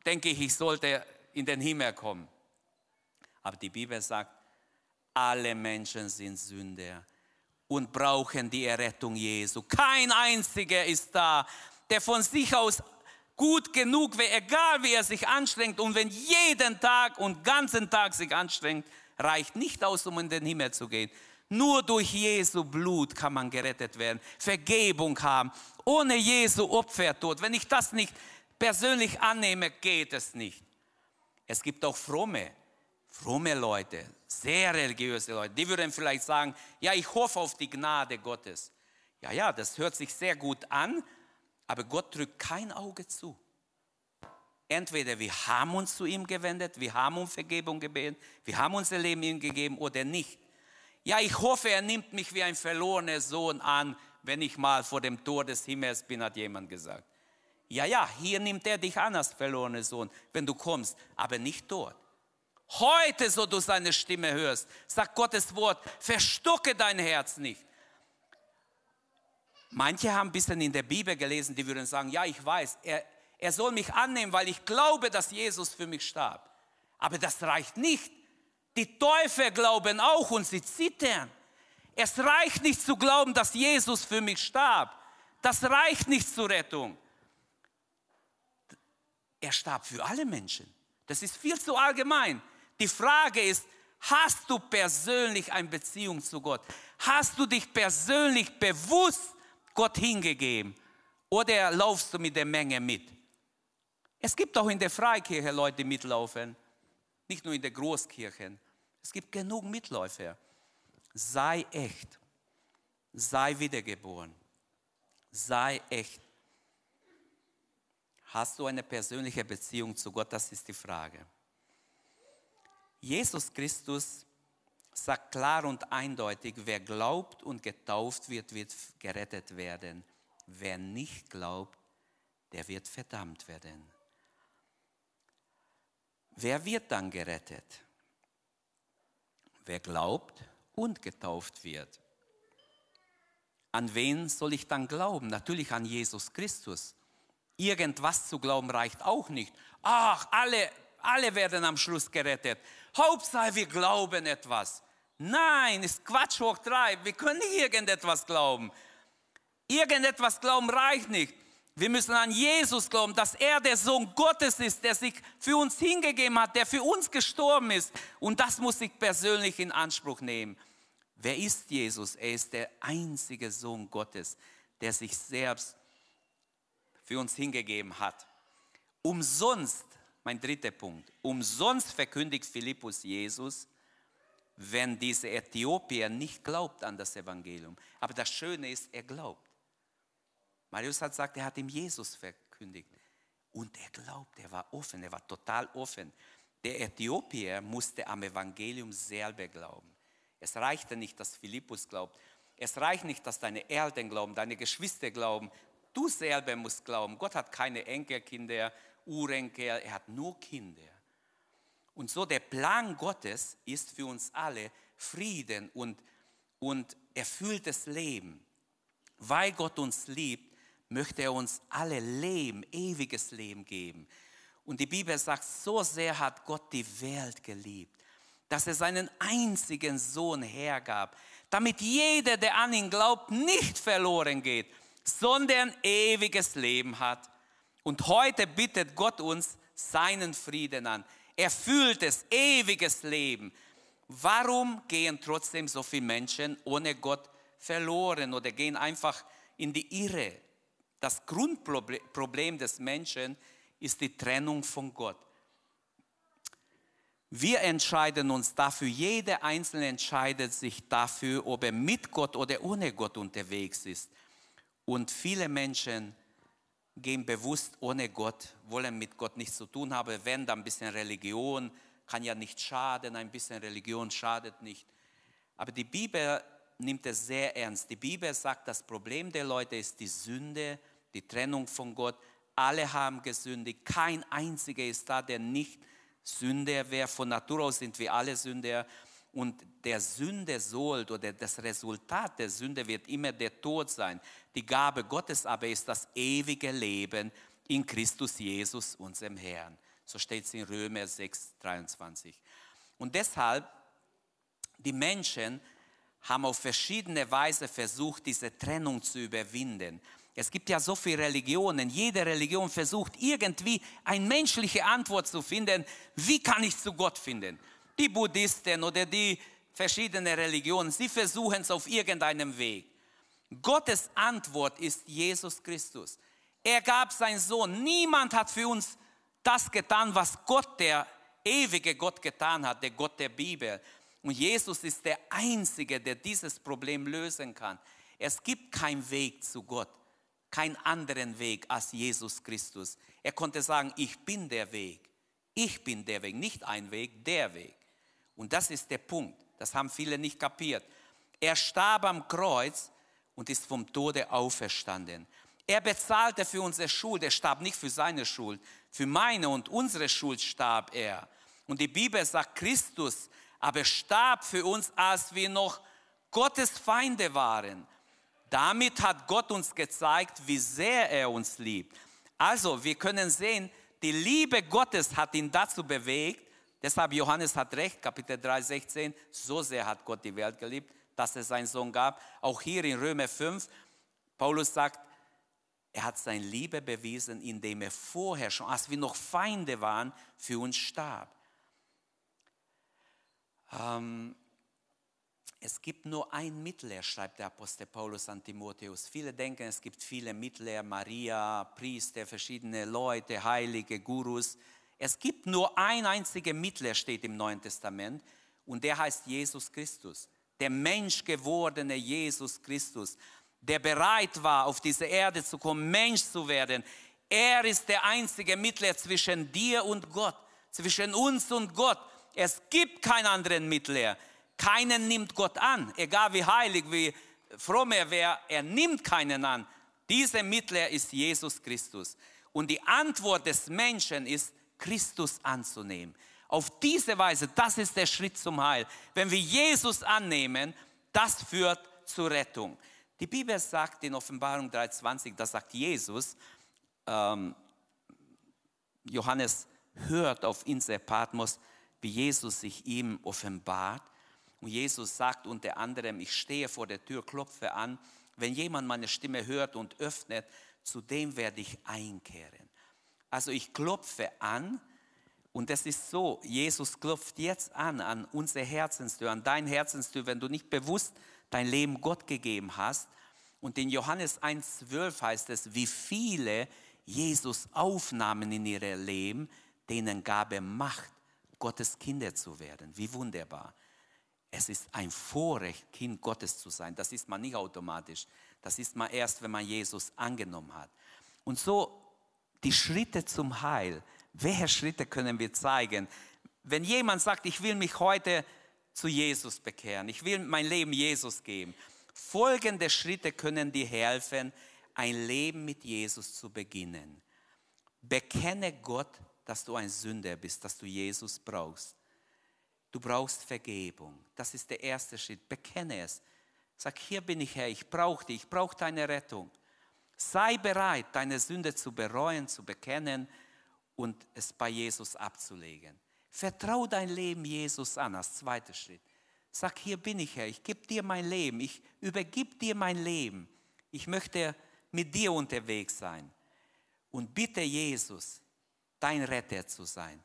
denke ich, ich sollte in den Himmel kommen. Aber die Bibel sagt, alle Menschen sind Sünder und brauchen die Errettung Jesu. Kein einziger ist da, der von sich aus gut genug wäre, egal wie er sich anstrengt. Und wenn jeden Tag und ganzen Tag sich anstrengt, reicht nicht aus, um in den Himmel zu gehen. Nur durch Jesu Blut kann man gerettet werden, Vergebung haben. Ohne Jesu Opfertod, wenn ich das nicht persönlich annehme, geht es nicht. Es gibt auch fromme, fromme Leute, sehr religiöse Leute, die würden vielleicht sagen, ja, ich hoffe auf die Gnade Gottes. Ja, ja, das hört sich sehr gut an, aber Gott drückt kein Auge zu. Entweder wir haben uns zu ihm gewendet, wir haben um Vergebung gebeten, wir haben unser Leben ihm gegeben oder nicht. Ja, ich hoffe, er nimmt mich wie ein verlorener Sohn an, wenn ich mal vor dem Tor des Himmels bin, hat jemand gesagt. Ja, ja, hier nimmt er dich an als verlorener Sohn, wenn du kommst, aber nicht dort. Heute, so du seine Stimme hörst, sagt Gottes Wort, verstocke dein Herz nicht. Manche haben ein bisschen in der Bibel gelesen, die würden sagen, ja, ich weiß, er, er soll mich annehmen, weil ich glaube, dass Jesus für mich starb. Aber das reicht nicht. Die Teufel glauben auch und sie zittern. Es reicht nicht zu glauben, dass Jesus für mich starb. Das reicht nicht zur Rettung. Er starb für alle Menschen. Das ist viel zu allgemein. Die Frage ist, hast du persönlich eine Beziehung zu Gott? Hast du dich persönlich bewusst Gott hingegeben? Oder laufst du mit der Menge mit? Es gibt auch in der Freikirche Leute, die mitlaufen. Nicht nur in der Großkirchen. Es gibt genug Mitläufer. Sei echt. Sei wiedergeboren. Sei echt. Hast du eine persönliche Beziehung zu Gott? Das ist die Frage. Jesus Christus sagt klar und eindeutig, wer glaubt und getauft wird, wird gerettet werden. Wer nicht glaubt, der wird verdammt werden. Wer wird dann gerettet? Wer glaubt und getauft wird. An wen soll ich dann glauben? Natürlich an Jesus Christus. Irgendwas zu glauben reicht auch nicht. Ach, alle alle werden am Schluss gerettet. Hauptsache, wir glauben etwas. Nein, ist Quatsch hoch drei. Wir können nicht irgendetwas glauben. Irgendetwas glauben reicht nicht. Wir müssen an Jesus glauben, dass er der Sohn Gottes ist, der sich für uns hingegeben hat, der für uns gestorben ist. Und das muss ich persönlich in Anspruch nehmen. Wer ist Jesus? Er ist der einzige Sohn Gottes, der sich selbst für uns hingegeben hat. Umsonst mein dritter Punkt. Umsonst verkündigt Philippus Jesus, wenn dieser Äthiopier nicht glaubt an das Evangelium. Aber das Schöne ist, er glaubt. Marius hat gesagt, er hat ihm Jesus verkündigt. Und er glaubt, er war offen, er war total offen. Der Äthiopier musste am Evangelium selber glauben. Es reichte nicht, dass Philippus glaubt. Es reicht nicht, dass deine Eltern glauben, deine Geschwister glauben. Du selber musst glauben. Gott hat keine Enkelkinder Urenkel, er hat nur Kinder. Und so der Plan Gottes ist für uns alle Frieden und, und erfülltes Leben. Weil Gott uns liebt, möchte er uns alle Leben, ewiges Leben geben. Und die Bibel sagt, so sehr hat Gott die Welt geliebt, dass er seinen einzigen Sohn hergab, damit jeder, der an ihn glaubt, nicht verloren geht, sondern ewiges Leben hat. Und heute bittet Gott uns seinen Frieden an. Erfülltes, ewiges Leben. Warum gehen trotzdem so viele Menschen ohne Gott verloren oder gehen einfach in die Irre. Das Grundproblem des Menschen ist die Trennung von Gott. Wir entscheiden uns dafür, jeder Einzelne entscheidet sich dafür, ob er mit Gott oder ohne Gott unterwegs ist. Und viele Menschen gehen bewusst ohne Gott, wollen mit Gott nichts zu tun haben, wenn dann ein bisschen Religion, kann ja nicht schaden, ein bisschen Religion schadet nicht. Aber die Bibel nimmt es sehr ernst. Die Bibel sagt, das Problem der Leute ist die Sünde, die Trennung von Gott. Alle haben gesündigt, kein einziger ist da, der nicht Sünder wäre. Von Natur aus sind wir alle Sünder. Und der Sünde sollt oder das Resultat der Sünde wird immer der Tod sein. Die Gabe Gottes aber ist das ewige Leben in Christus Jesus, unserem Herrn. So steht es in Römer 6, 23. Und deshalb, die Menschen haben auf verschiedene Weise versucht, diese Trennung zu überwinden. Es gibt ja so viele Religionen. Jede Religion versucht irgendwie eine menschliche Antwort zu finden. Wie kann ich zu Gott finden? Die Buddhisten oder die verschiedenen Religionen, sie versuchen es auf irgendeinem Weg. Gottes Antwort ist Jesus Christus. Er gab seinen Sohn. Niemand hat für uns das getan, was Gott, der ewige Gott getan hat, der Gott der Bibel. Und Jesus ist der Einzige, der dieses Problem lösen kann. Es gibt keinen Weg zu Gott, keinen anderen Weg als Jesus Christus. Er konnte sagen, ich bin der Weg. Ich bin der Weg, nicht ein Weg, der Weg. Und das ist der Punkt. Das haben viele nicht kapiert. Er starb am Kreuz und ist vom Tode auferstanden. Er bezahlte für unsere Schuld. Er starb nicht für seine Schuld. Für meine und unsere Schuld starb er. Und die Bibel sagt, Christus aber starb für uns, als wir noch Gottes Feinde waren. Damit hat Gott uns gezeigt, wie sehr er uns liebt. Also, wir können sehen, die Liebe Gottes hat ihn dazu bewegt, deshalb Johannes hat recht, Kapitel 3, 16, so sehr hat Gott die Welt geliebt, dass es seinen Sohn gab. Auch hier in Römer 5, Paulus sagt, er hat seine Liebe bewiesen, indem er vorher schon, als wir noch Feinde waren, für uns starb. Ähm, es gibt nur ein Mittler, schreibt der Apostel Paulus an Timotheus. Viele denken, es gibt viele Mittler, Maria, Priester, verschiedene Leute, Heilige, Gurus. Es gibt nur ein einziger Mittler, steht im Neuen Testament, und der heißt Jesus Christus. Der Menschgewordene Jesus Christus, der bereit war, auf diese Erde zu kommen, Mensch zu werden. Er ist der einzige Mittler zwischen dir und Gott, zwischen uns und Gott. Es gibt keinen anderen Mittler. Keinen nimmt Gott an, egal wie heilig, wie fromm er wäre, er nimmt keinen an. Dieser Mittler ist Jesus Christus. Und die Antwort des Menschen ist, Christus anzunehmen. Auf diese Weise, das ist der Schritt zum Heil. Wenn wir Jesus annehmen, das führt zur Rettung. Die Bibel sagt in Offenbarung 3,20, da sagt Jesus, ähm, Johannes hört auf Insel Patmos, wie Jesus sich ihm offenbart. Und Jesus sagt unter anderem, ich stehe vor der Tür, klopfe an. Wenn jemand meine Stimme hört und öffnet, zu dem werde ich einkehren. Also ich klopfe an und es ist so, Jesus klopft jetzt an, an unsere Herzenstür, an dein Herzenstür, wenn du nicht bewusst dein Leben Gott gegeben hast. Und in Johannes 1,12 heißt es, wie viele Jesus aufnahmen in ihr Leben, denen gab er Macht, Gottes Kinder zu werden. Wie wunderbar. Es ist ein Vorrecht, Kind Gottes zu sein. Das ist man nicht automatisch. Das ist man erst, wenn man Jesus angenommen hat. Und so die Schritte zum Heil. Welche Schritte können wir zeigen? Wenn jemand sagt, ich will mich heute zu Jesus bekehren, ich will mein Leben Jesus geben. Folgende Schritte können dir helfen, ein Leben mit Jesus zu beginnen. Bekenne Gott dass du ein Sünder bist, dass du Jesus brauchst. Du brauchst Vergebung. Das ist der erste Schritt. Bekenne es. Sag, hier bin ich Herr, ich brauche dich, ich brauche deine Rettung. Sei bereit, deine Sünde zu bereuen, zu bekennen und es bei Jesus abzulegen. Vertrau dein Leben Jesus an als zweiter Schritt. Sag, hier bin ich Herr, ich gebe dir mein Leben, ich übergib dir mein Leben. Ich möchte mit dir unterwegs sein. Und bitte Jesus, dein Retter zu sein,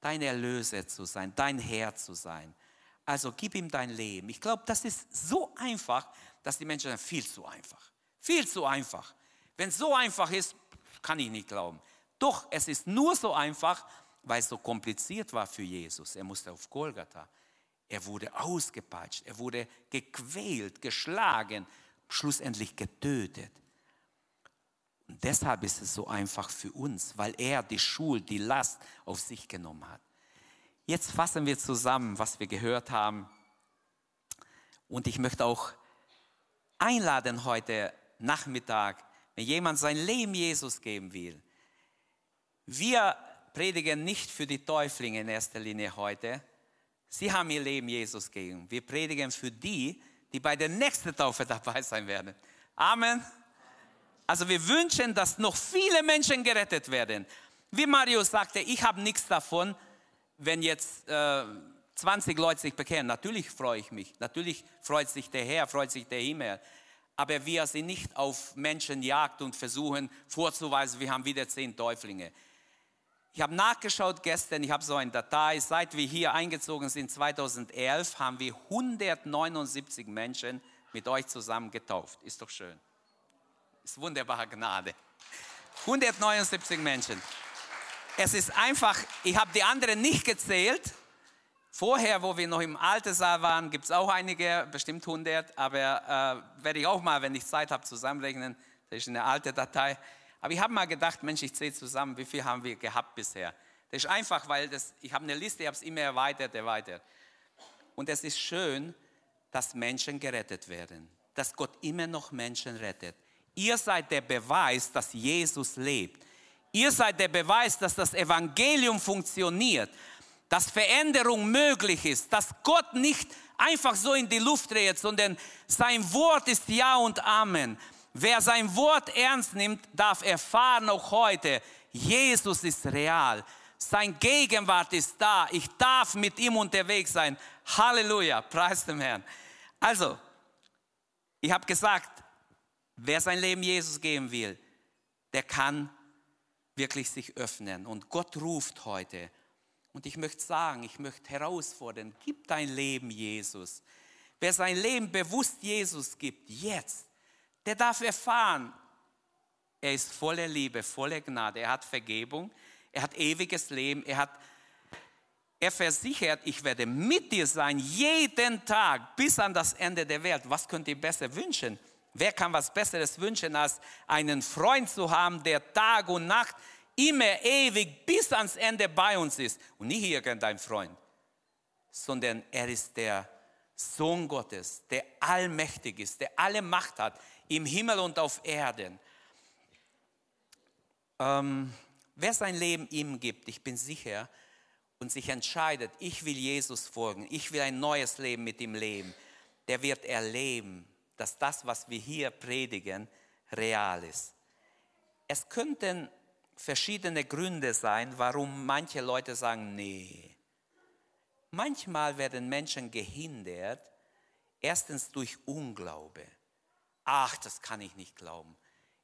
dein Erlöser zu sein, dein Herr zu sein. Also gib ihm dein Leben. Ich glaube, das ist so einfach, dass die Menschen sagen, viel zu einfach. Viel zu einfach. Wenn es so einfach ist, kann ich nicht glauben. Doch, es ist nur so einfach, weil es so kompliziert war für Jesus. Er musste auf Golgatha. Er wurde ausgepeitscht, er wurde gequält, geschlagen, schlussendlich getötet. Und deshalb ist es so einfach für uns, weil er die Schuld, die Last auf sich genommen hat. Jetzt fassen wir zusammen, was wir gehört haben. Und ich möchte auch einladen heute Nachmittag, wenn jemand sein Leben Jesus geben will. Wir predigen nicht für die Täuflinge in erster Linie heute. Sie haben ihr Leben Jesus gegeben. Wir predigen für die, die bei der nächsten Taufe dabei sein werden. Amen. Also wir wünschen, dass noch viele Menschen gerettet werden. Wie Mario sagte, ich habe nichts davon, wenn jetzt äh, 20 Leute sich bekehren. Natürlich freue ich mich. Natürlich freut sich der Herr, freut sich der Himmel. Aber wir sind nicht auf Menschenjagd und versuchen vorzuweisen, wir haben wieder zehn Täuflinge. Ich habe nachgeschaut gestern, ich habe so eine Datei, seit wir hier eingezogen sind 2011, haben wir 179 Menschen mit euch zusammen getauft. Ist doch schön. Ist wunderbare Gnade. 179 Menschen. Es ist einfach, ich habe die anderen nicht gezählt. Vorher, wo wir noch im Alterssaal waren, gibt es auch einige, bestimmt 100, aber äh, werde ich auch mal, wenn ich Zeit habe, zusammenrechnen. Das ist eine alte Datei. Aber ich habe mal gedacht, Mensch, ich zähle zusammen, wie viel haben wir gehabt bisher. Das ist einfach, weil das, ich habe eine Liste, ich habe es immer erweitert, erweitert. Und es ist schön, dass Menschen gerettet werden, dass Gott immer noch Menschen rettet. Ihr seid der Beweis, dass Jesus lebt. Ihr seid der Beweis, dass das Evangelium funktioniert, dass Veränderung möglich ist, dass Gott nicht einfach so in die Luft dreht, sondern sein Wort ist Ja und Amen. Wer sein Wort ernst nimmt, darf erfahren auch heute, Jesus ist real. Sein Gegenwart ist da. Ich darf mit ihm unterwegs sein. Halleluja, preis dem Herrn. Also, ich habe gesagt, wer sein Leben Jesus geben will, der kann wirklich sich öffnen. Und Gott ruft heute. Und ich möchte sagen, ich möchte herausfordern, gib dein Leben Jesus. Wer sein Leben bewusst Jesus gibt, jetzt, der darf erfahren, er ist voller Liebe, voller Gnade, er hat Vergebung, er hat ewiges Leben, er hat er versichert, ich werde mit dir sein, jeden Tag bis an das Ende der Welt. Was könnt ihr besser wünschen? Wer kann was Besseres wünschen, als einen Freund zu haben, der Tag und Nacht immer ewig bis ans Ende bei uns ist? Und nicht irgendein Freund, sondern er ist der Sohn Gottes, der allmächtig ist, der alle Macht hat, im Himmel und auf Erden. Ähm, wer sein Leben ihm gibt, ich bin sicher, und sich entscheidet, ich will Jesus folgen, ich will ein neues Leben mit ihm leben, der wird erleben, dass das, was wir hier predigen, real ist. Es könnten verschiedene Gründe sein, warum manche Leute sagen, nee. Manchmal werden Menschen gehindert, erstens durch Unglaube ach, das kann ich nicht glauben.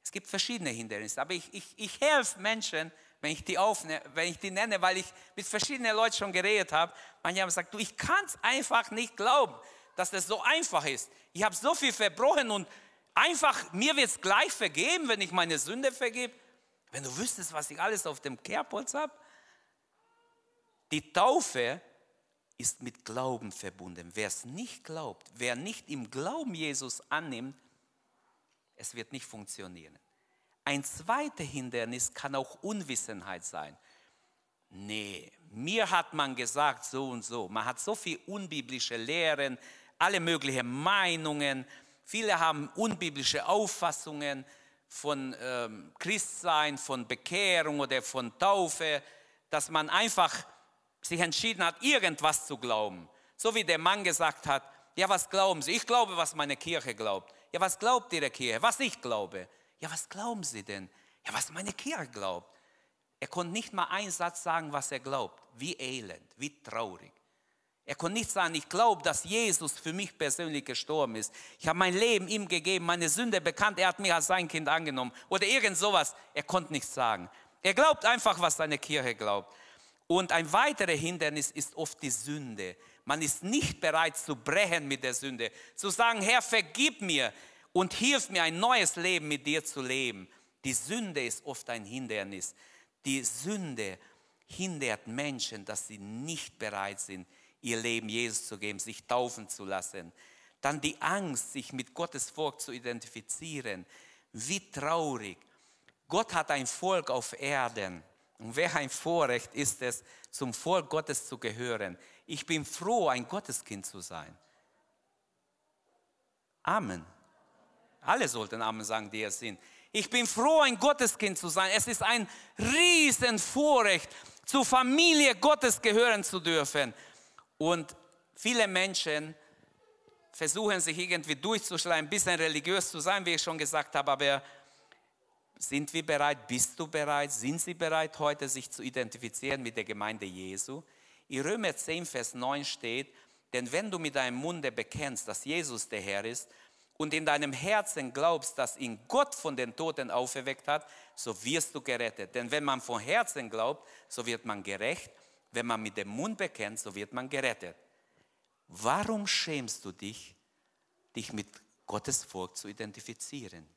Es gibt verschiedene Hindernisse, aber ich, ich, ich helfe Menschen, wenn ich die aufnehme, wenn ich die nenne, weil ich mit verschiedenen Leuten schon geredet habe. Manche haben gesagt, du, ich kann es einfach nicht glauben, dass das so einfach ist. Ich habe so viel verbrochen und einfach, mir wird es gleich vergeben, wenn ich meine Sünde vergebe. Wenn du wüsstest, was ich alles auf dem Kerbholz habe. Die Taufe ist mit Glauben verbunden. Wer es nicht glaubt, wer nicht im Glauben Jesus annimmt, es wird nicht funktionieren. Ein zweites Hindernis kann auch Unwissenheit sein. Nee, mir hat man gesagt so und so. Man hat so viel unbiblische Lehren, alle möglichen Meinungen. Viele haben unbiblische Auffassungen von ähm, Christsein, von Bekehrung oder von Taufe, dass man einfach sich entschieden hat, irgendwas zu glauben. So wie der Mann gesagt hat, ja, was glauben Sie? Ich glaube, was meine Kirche glaubt. Ja, was glaubt Ihre Kirche? Was ich glaube. Ja, was glauben Sie denn? Ja, was meine Kirche glaubt. Er konnte nicht mal einen Satz sagen, was er glaubt. Wie elend, wie traurig. Er konnte nicht sagen, ich glaube, dass Jesus für mich persönlich gestorben ist. Ich habe mein Leben ihm gegeben, meine Sünde bekannt, er hat mich als sein Kind angenommen. Oder irgend sowas. Er konnte nichts sagen. Er glaubt einfach, was seine Kirche glaubt. Und ein weiteres Hindernis ist oft die Sünde. Man ist nicht bereit zu brechen mit der Sünde, zu sagen, Herr, vergib mir und hilf mir ein neues Leben mit dir zu leben. Die Sünde ist oft ein Hindernis. Die Sünde hindert Menschen, dass sie nicht bereit sind, ihr Leben Jesus zu geben, sich taufen zu lassen. Dann die Angst, sich mit Gottes Volk zu identifizieren. Wie traurig. Gott hat ein Volk auf Erden. Und wer ein Vorrecht ist es, zum Volk Gottes zu gehören. Ich bin froh, ein Gotteskind zu sein. Amen. Alle sollten Amen sagen, die es sind. Ich bin froh, ein Gotteskind zu sein. Es ist ein Riesenvorrecht, zur Familie Gottes gehören zu dürfen. Und viele Menschen versuchen sich irgendwie durchzuschlagen, ein bisschen religiös zu sein, wie ich schon gesagt habe, aber sind wir bereit, bist du bereit, sind sie bereit heute, sich zu identifizieren mit der Gemeinde Jesu? In Römer 10, Vers 9 steht, denn wenn du mit deinem Munde bekennst, dass Jesus der Herr ist und in deinem Herzen glaubst, dass ihn Gott von den Toten auferweckt hat, so wirst du gerettet. Denn wenn man von Herzen glaubt, so wird man gerecht. Wenn man mit dem Mund bekennt, so wird man gerettet. Warum schämst du dich, dich mit Gottes Volk zu identifizieren?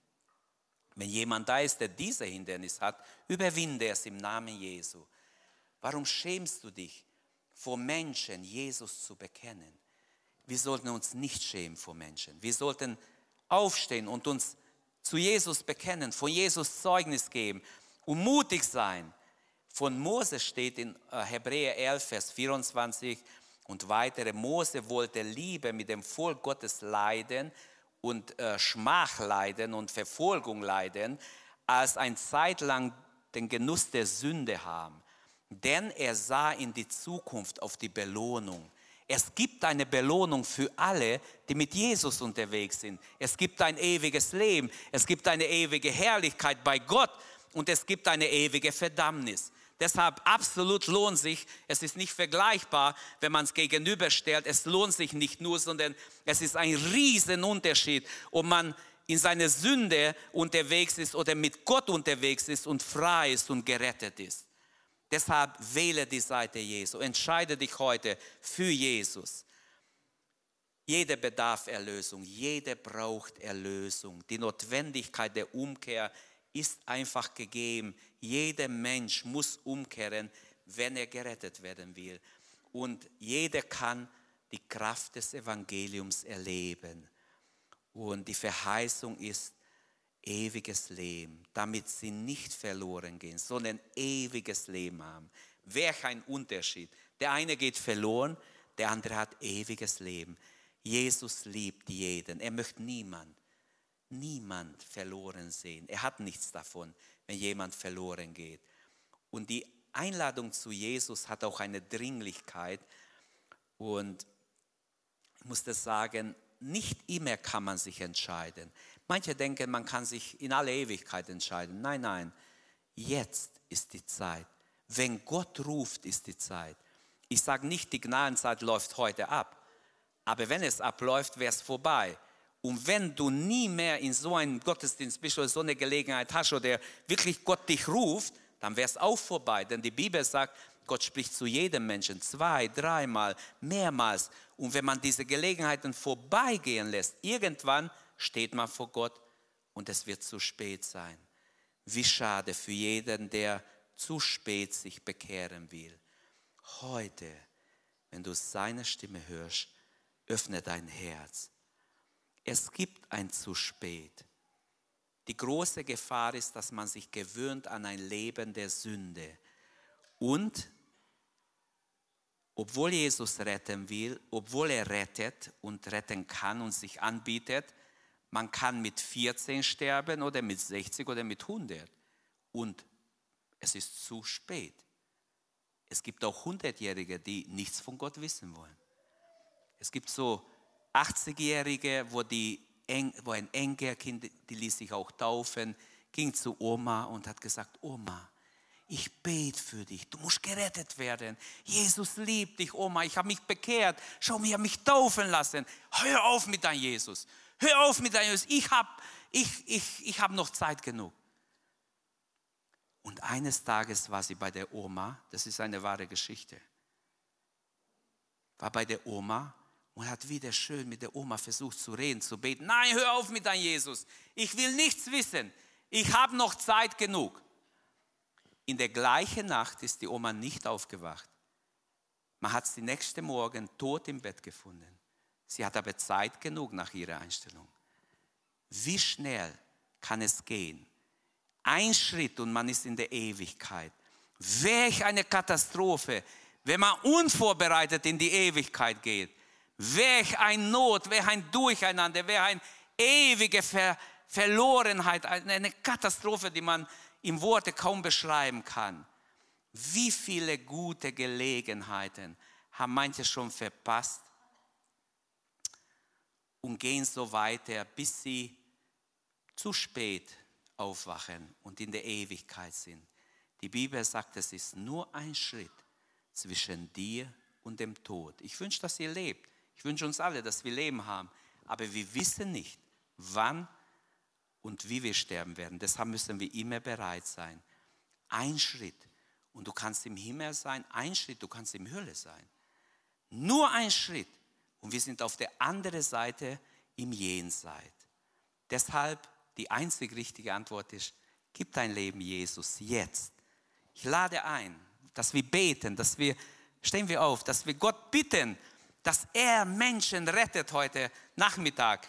Wenn jemand da ist, der diese Hindernis hat, überwinde es im Namen Jesu. Warum schämst du dich, vor Menschen Jesus zu bekennen? Wir sollten uns nicht schämen vor Menschen. Wir sollten aufstehen und uns zu Jesus bekennen, von Jesus Zeugnis geben und mutig sein. Von Mose steht in äh, Hebräer 11, Vers 24 und weitere, Mose wollte Liebe mit dem Volk Gottes leiden und äh, Schmach leiden und Verfolgung leiden, als ein Zeit lang den Genuss der Sünde haben. Denn er sah in die Zukunft auf die Belohnung. Es gibt eine Belohnung für alle, die mit Jesus unterwegs sind. Es gibt ein ewiges Leben, es gibt eine ewige Herrlichkeit bei Gott und es gibt eine ewige Verdammnis. Deshalb absolut lohnt sich, es ist nicht vergleichbar, wenn man es gegenüberstellt, es lohnt sich nicht nur, sondern es ist ein Riesenunterschied, ob man in seiner Sünde unterwegs ist oder mit Gott unterwegs ist und frei ist und gerettet ist. Deshalb wähle die Seite Jesu. Entscheide dich heute für Jesus. Jeder bedarf Erlösung, jeder braucht Erlösung. Die Notwendigkeit der Umkehr ist einfach gegeben. Jeder Mensch muss umkehren, wenn er gerettet werden will. Und jeder kann die Kraft des Evangeliums erleben. Und die Verheißung ist, ewiges Leben, damit sie nicht verloren gehen, sondern ewiges Leben haben. Welch ein Unterschied. Der eine geht verloren, der andere hat ewiges Leben. Jesus liebt jeden. Er möchte niemand, niemand verloren sehen. Er hat nichts davon, wenn jemand verloren geht. Und die Einladung zu Jesus hat auch eine Dringlichkeit. Und ich muss das sagen, nicht immer kann man sich entscheiden. Manche denken, man kann sich in alle Ewigkeit entscheiden. Nein, nein, jetzt ist die Zeit. Wenn Gott ruft, ist die Zeit. Ich sage nicht, die Gnadenzeit läuft heute ab. Aber wenn es abläuft, wäre es vorbei. Und wenn du nie mehr in so einem Gottesdienst bist oder so eine Gelegenheit hast oder wirklich Gott dich ruft, dann wäre es auch vorbei. Denn die Bibel sagt, Gott spricht zu jedem Menschen zwei, dreimal, mehrmals. Und wenn man diese Gelegenheiten vorbeigehen lässt, irgendwann steht man vor Gott und es wird zu spät sein. Wie schade für jeden, der zu spät sich bekehren will. Heute, wenn du seine Stimme hörst, öffne dein Herz. Es gibt ein zu spät. Die große Gefahr ist, dass man sich gewöhnt an ein Leben der Sünde. Und obwohl Jesus retten will, obwohl er rettet und retten kann und sich anbietet, man kann mit 14 sterben oder mit 60 oder mit 100. Und es ist zu spät. Es gibt auch 100-Jährige, die nichts von Gott wissen wollen. Es gibt so 80-Jährige, wo, wo ein Enkelkind, die ließ sich auch taufen, ging zu Oma und hat gesagt, Oma, ich bete für dich, du musst gerettet werden. Jesus liebt dich, Oma, ich habe mich bekehrt. Schau, ich habe mich taufen lassen. Hör auf mit deinem Jesus. Hör auf mit deinem Jesus. Ich habe ich, ich, ich hab noch Zeit genug. Und eines Tages war sie bei der Oma, das ist eine wahre Geschichte. war bei der Oma und hat wieder schön mit der Oma versucht zu reden, zu beten. Nein, hör auf mit deinem Jesus. Ich will nichts wissen. Ich habe noch Zeit genug. In der gleichen Nacht ist die Oma nicht aufgewacht. Man hat sie nächste Morgen tot im Bett gefunden. Sie hat aber Zeit genug nach ihrer Einstellung. Wie schnell kann es gehen? Ein Schritt und man ist in der Ewigkeit. Welch eine Katastrophe, wenn man unvorbereitet in die Ewigkeit geht. Welch ein Not, welch ein Durcheinander, welch eine ewige Ver Verlorenheit, eine Katastrophe, die man im Worte kaum beschreiben kann. Wie viele gute Gelegenheiten haben manche schon verpasst und gehen so weiter, bis sie zu spät aufwachen und in der Ewigkeit sind. Die Bibel sagt, es ist nur ein Schritt zwischen dir und dem Tod. Ich wünsche, dass ihr lebt. Ich wünsche uns alle, dass wir Leben haben. Aber wir wissen nicht, wann und wie wir sterben werden. Deshalb müssen wir immer bereit sein. Ein Schritt und du kannst im Himmel sein, ein Schritt, du kannst im Hölle sein. Nur ein Schritt und wir sind auf der anderen Seite im Jenseits. Deshalb die einzig richtige Antwort ist, gib dein Leben Jesus jetzt. Ich lade ein, dass wir beten, dass wir, stehen wir auf, dass wir Gott bitten, dass er Menschen rettet heute Nachmittag.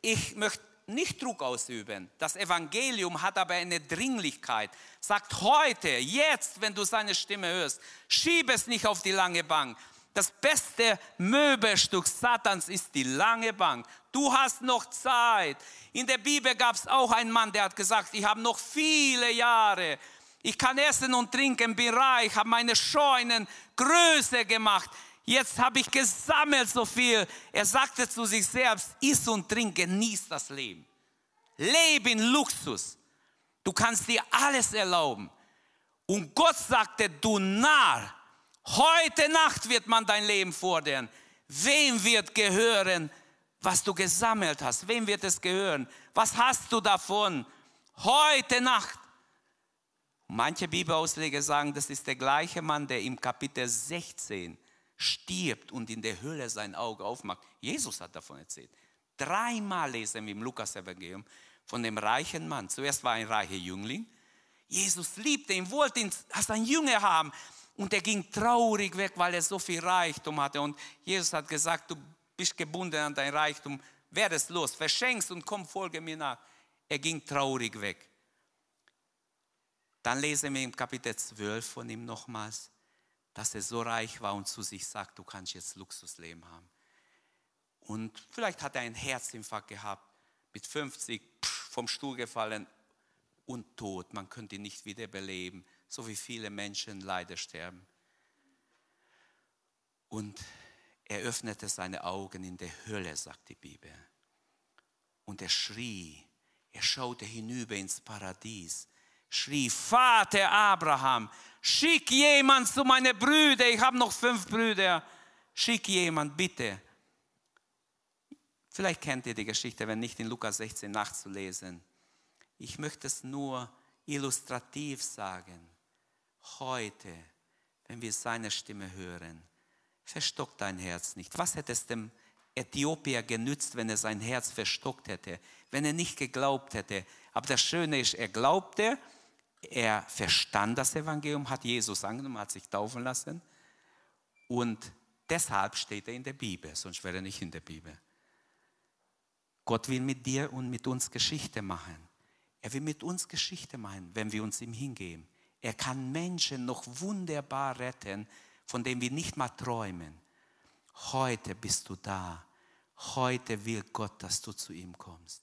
Ich möchte nicht Druck ausüben. Das Evangelium hat aber eine Dringlichkeit. Sagt heute, jetzt, wenn du seine Stimme hörst, schieb es nicht auf die lange Bank. Das beste Möbelstück Satans ist die lange Bank. Du hast noch Zeit. In der Bibel gab es auch einen Mann, der hat gesagt, ich habe noch viele Jahre. Ich kann essen und trinken, bin reich, habe meine Scheunen größer gemacht. Jetzt habe ich gesammelt so viel. Er sagte zu sich selbst, iss und trink, genieß das Leben. Lebe in Luxus. Du kannst dir alles erlauben. Und Gott sagte, du Narr, heute Nacht wird man dein Leben fordern. Wem wird gehören, was du gesammelt hast? Wem wird es gehören? Was hast du davon? Heute Nacht. Manche Bibelausleger sagen, das ist der gleiche Mann, der im Kapitel 16 stirbt und in der Hölle sein Auge aufmacht. Jesus hat davon erzählt. Dreimal lesen wir im Lukas-Evangelium von dem reichen Mann. Zuerst war ein reicher Jüngling. Jesus liebte ihn, wollte ihn als ein Jünger haben. Und er ging traurig weg, weil er so viel Reichtum hatte. Und Jesus hat gesagt, du bist gebunden an dein Reichtum, werde es los, verschenkst und komm, folge mir nach. Er ging traurig weg. Dann lesen wir im Kapitel 12 von ihm nochmals dass er so reich war und zu sich sagt, du kannst jetzt Luxusleben haben. Und vielleicht hat er einen Herzinfarkt gehabt, mit 50 pff, vom Stuhl gefallen und tot. Man könnte ihn nicht wiederbeleben, so wie viele Menschen leider sterben. Und er öffnete seine Augen in der Hölle, sagt die Bibel. Und er schrie, er schaute hinüber ins Paradies, schrie, Vater Abraham, schick jemand zu meinen Brüdern, ich habe noch fünf Brüder, schick jemand bitte. Vielleicht kennt ihr die Geschichte, wenn nicht in Lukas 16 nachzulesen. Ich möchte es nur illustrativ sagen. Heute, wenn wir seine Stimme hören, verstock dein Herz nicht. Was hätte es dem Äthiopier genützt, wenn er sein Herz verstockt hätte, wenn er nicht geglaubt hätte? Aber das Schöne ist, er glaubte er verstand das Evangelium, hat Jesus angenommen, hat sich taufen lassen und deshalb steht er in der Bibel, sonst wäre er nicht in der Bibel. Gott will mit dir und mit uns Geschichte machen. Er will mit uns Geschichte machen, wenn wir uns ihm hingeben. Er kann Menschen noch wunderbar retten, von denen wir nicht mal träumen. Heute bist du da. Heute will Gott, dass du zu ihm kommst.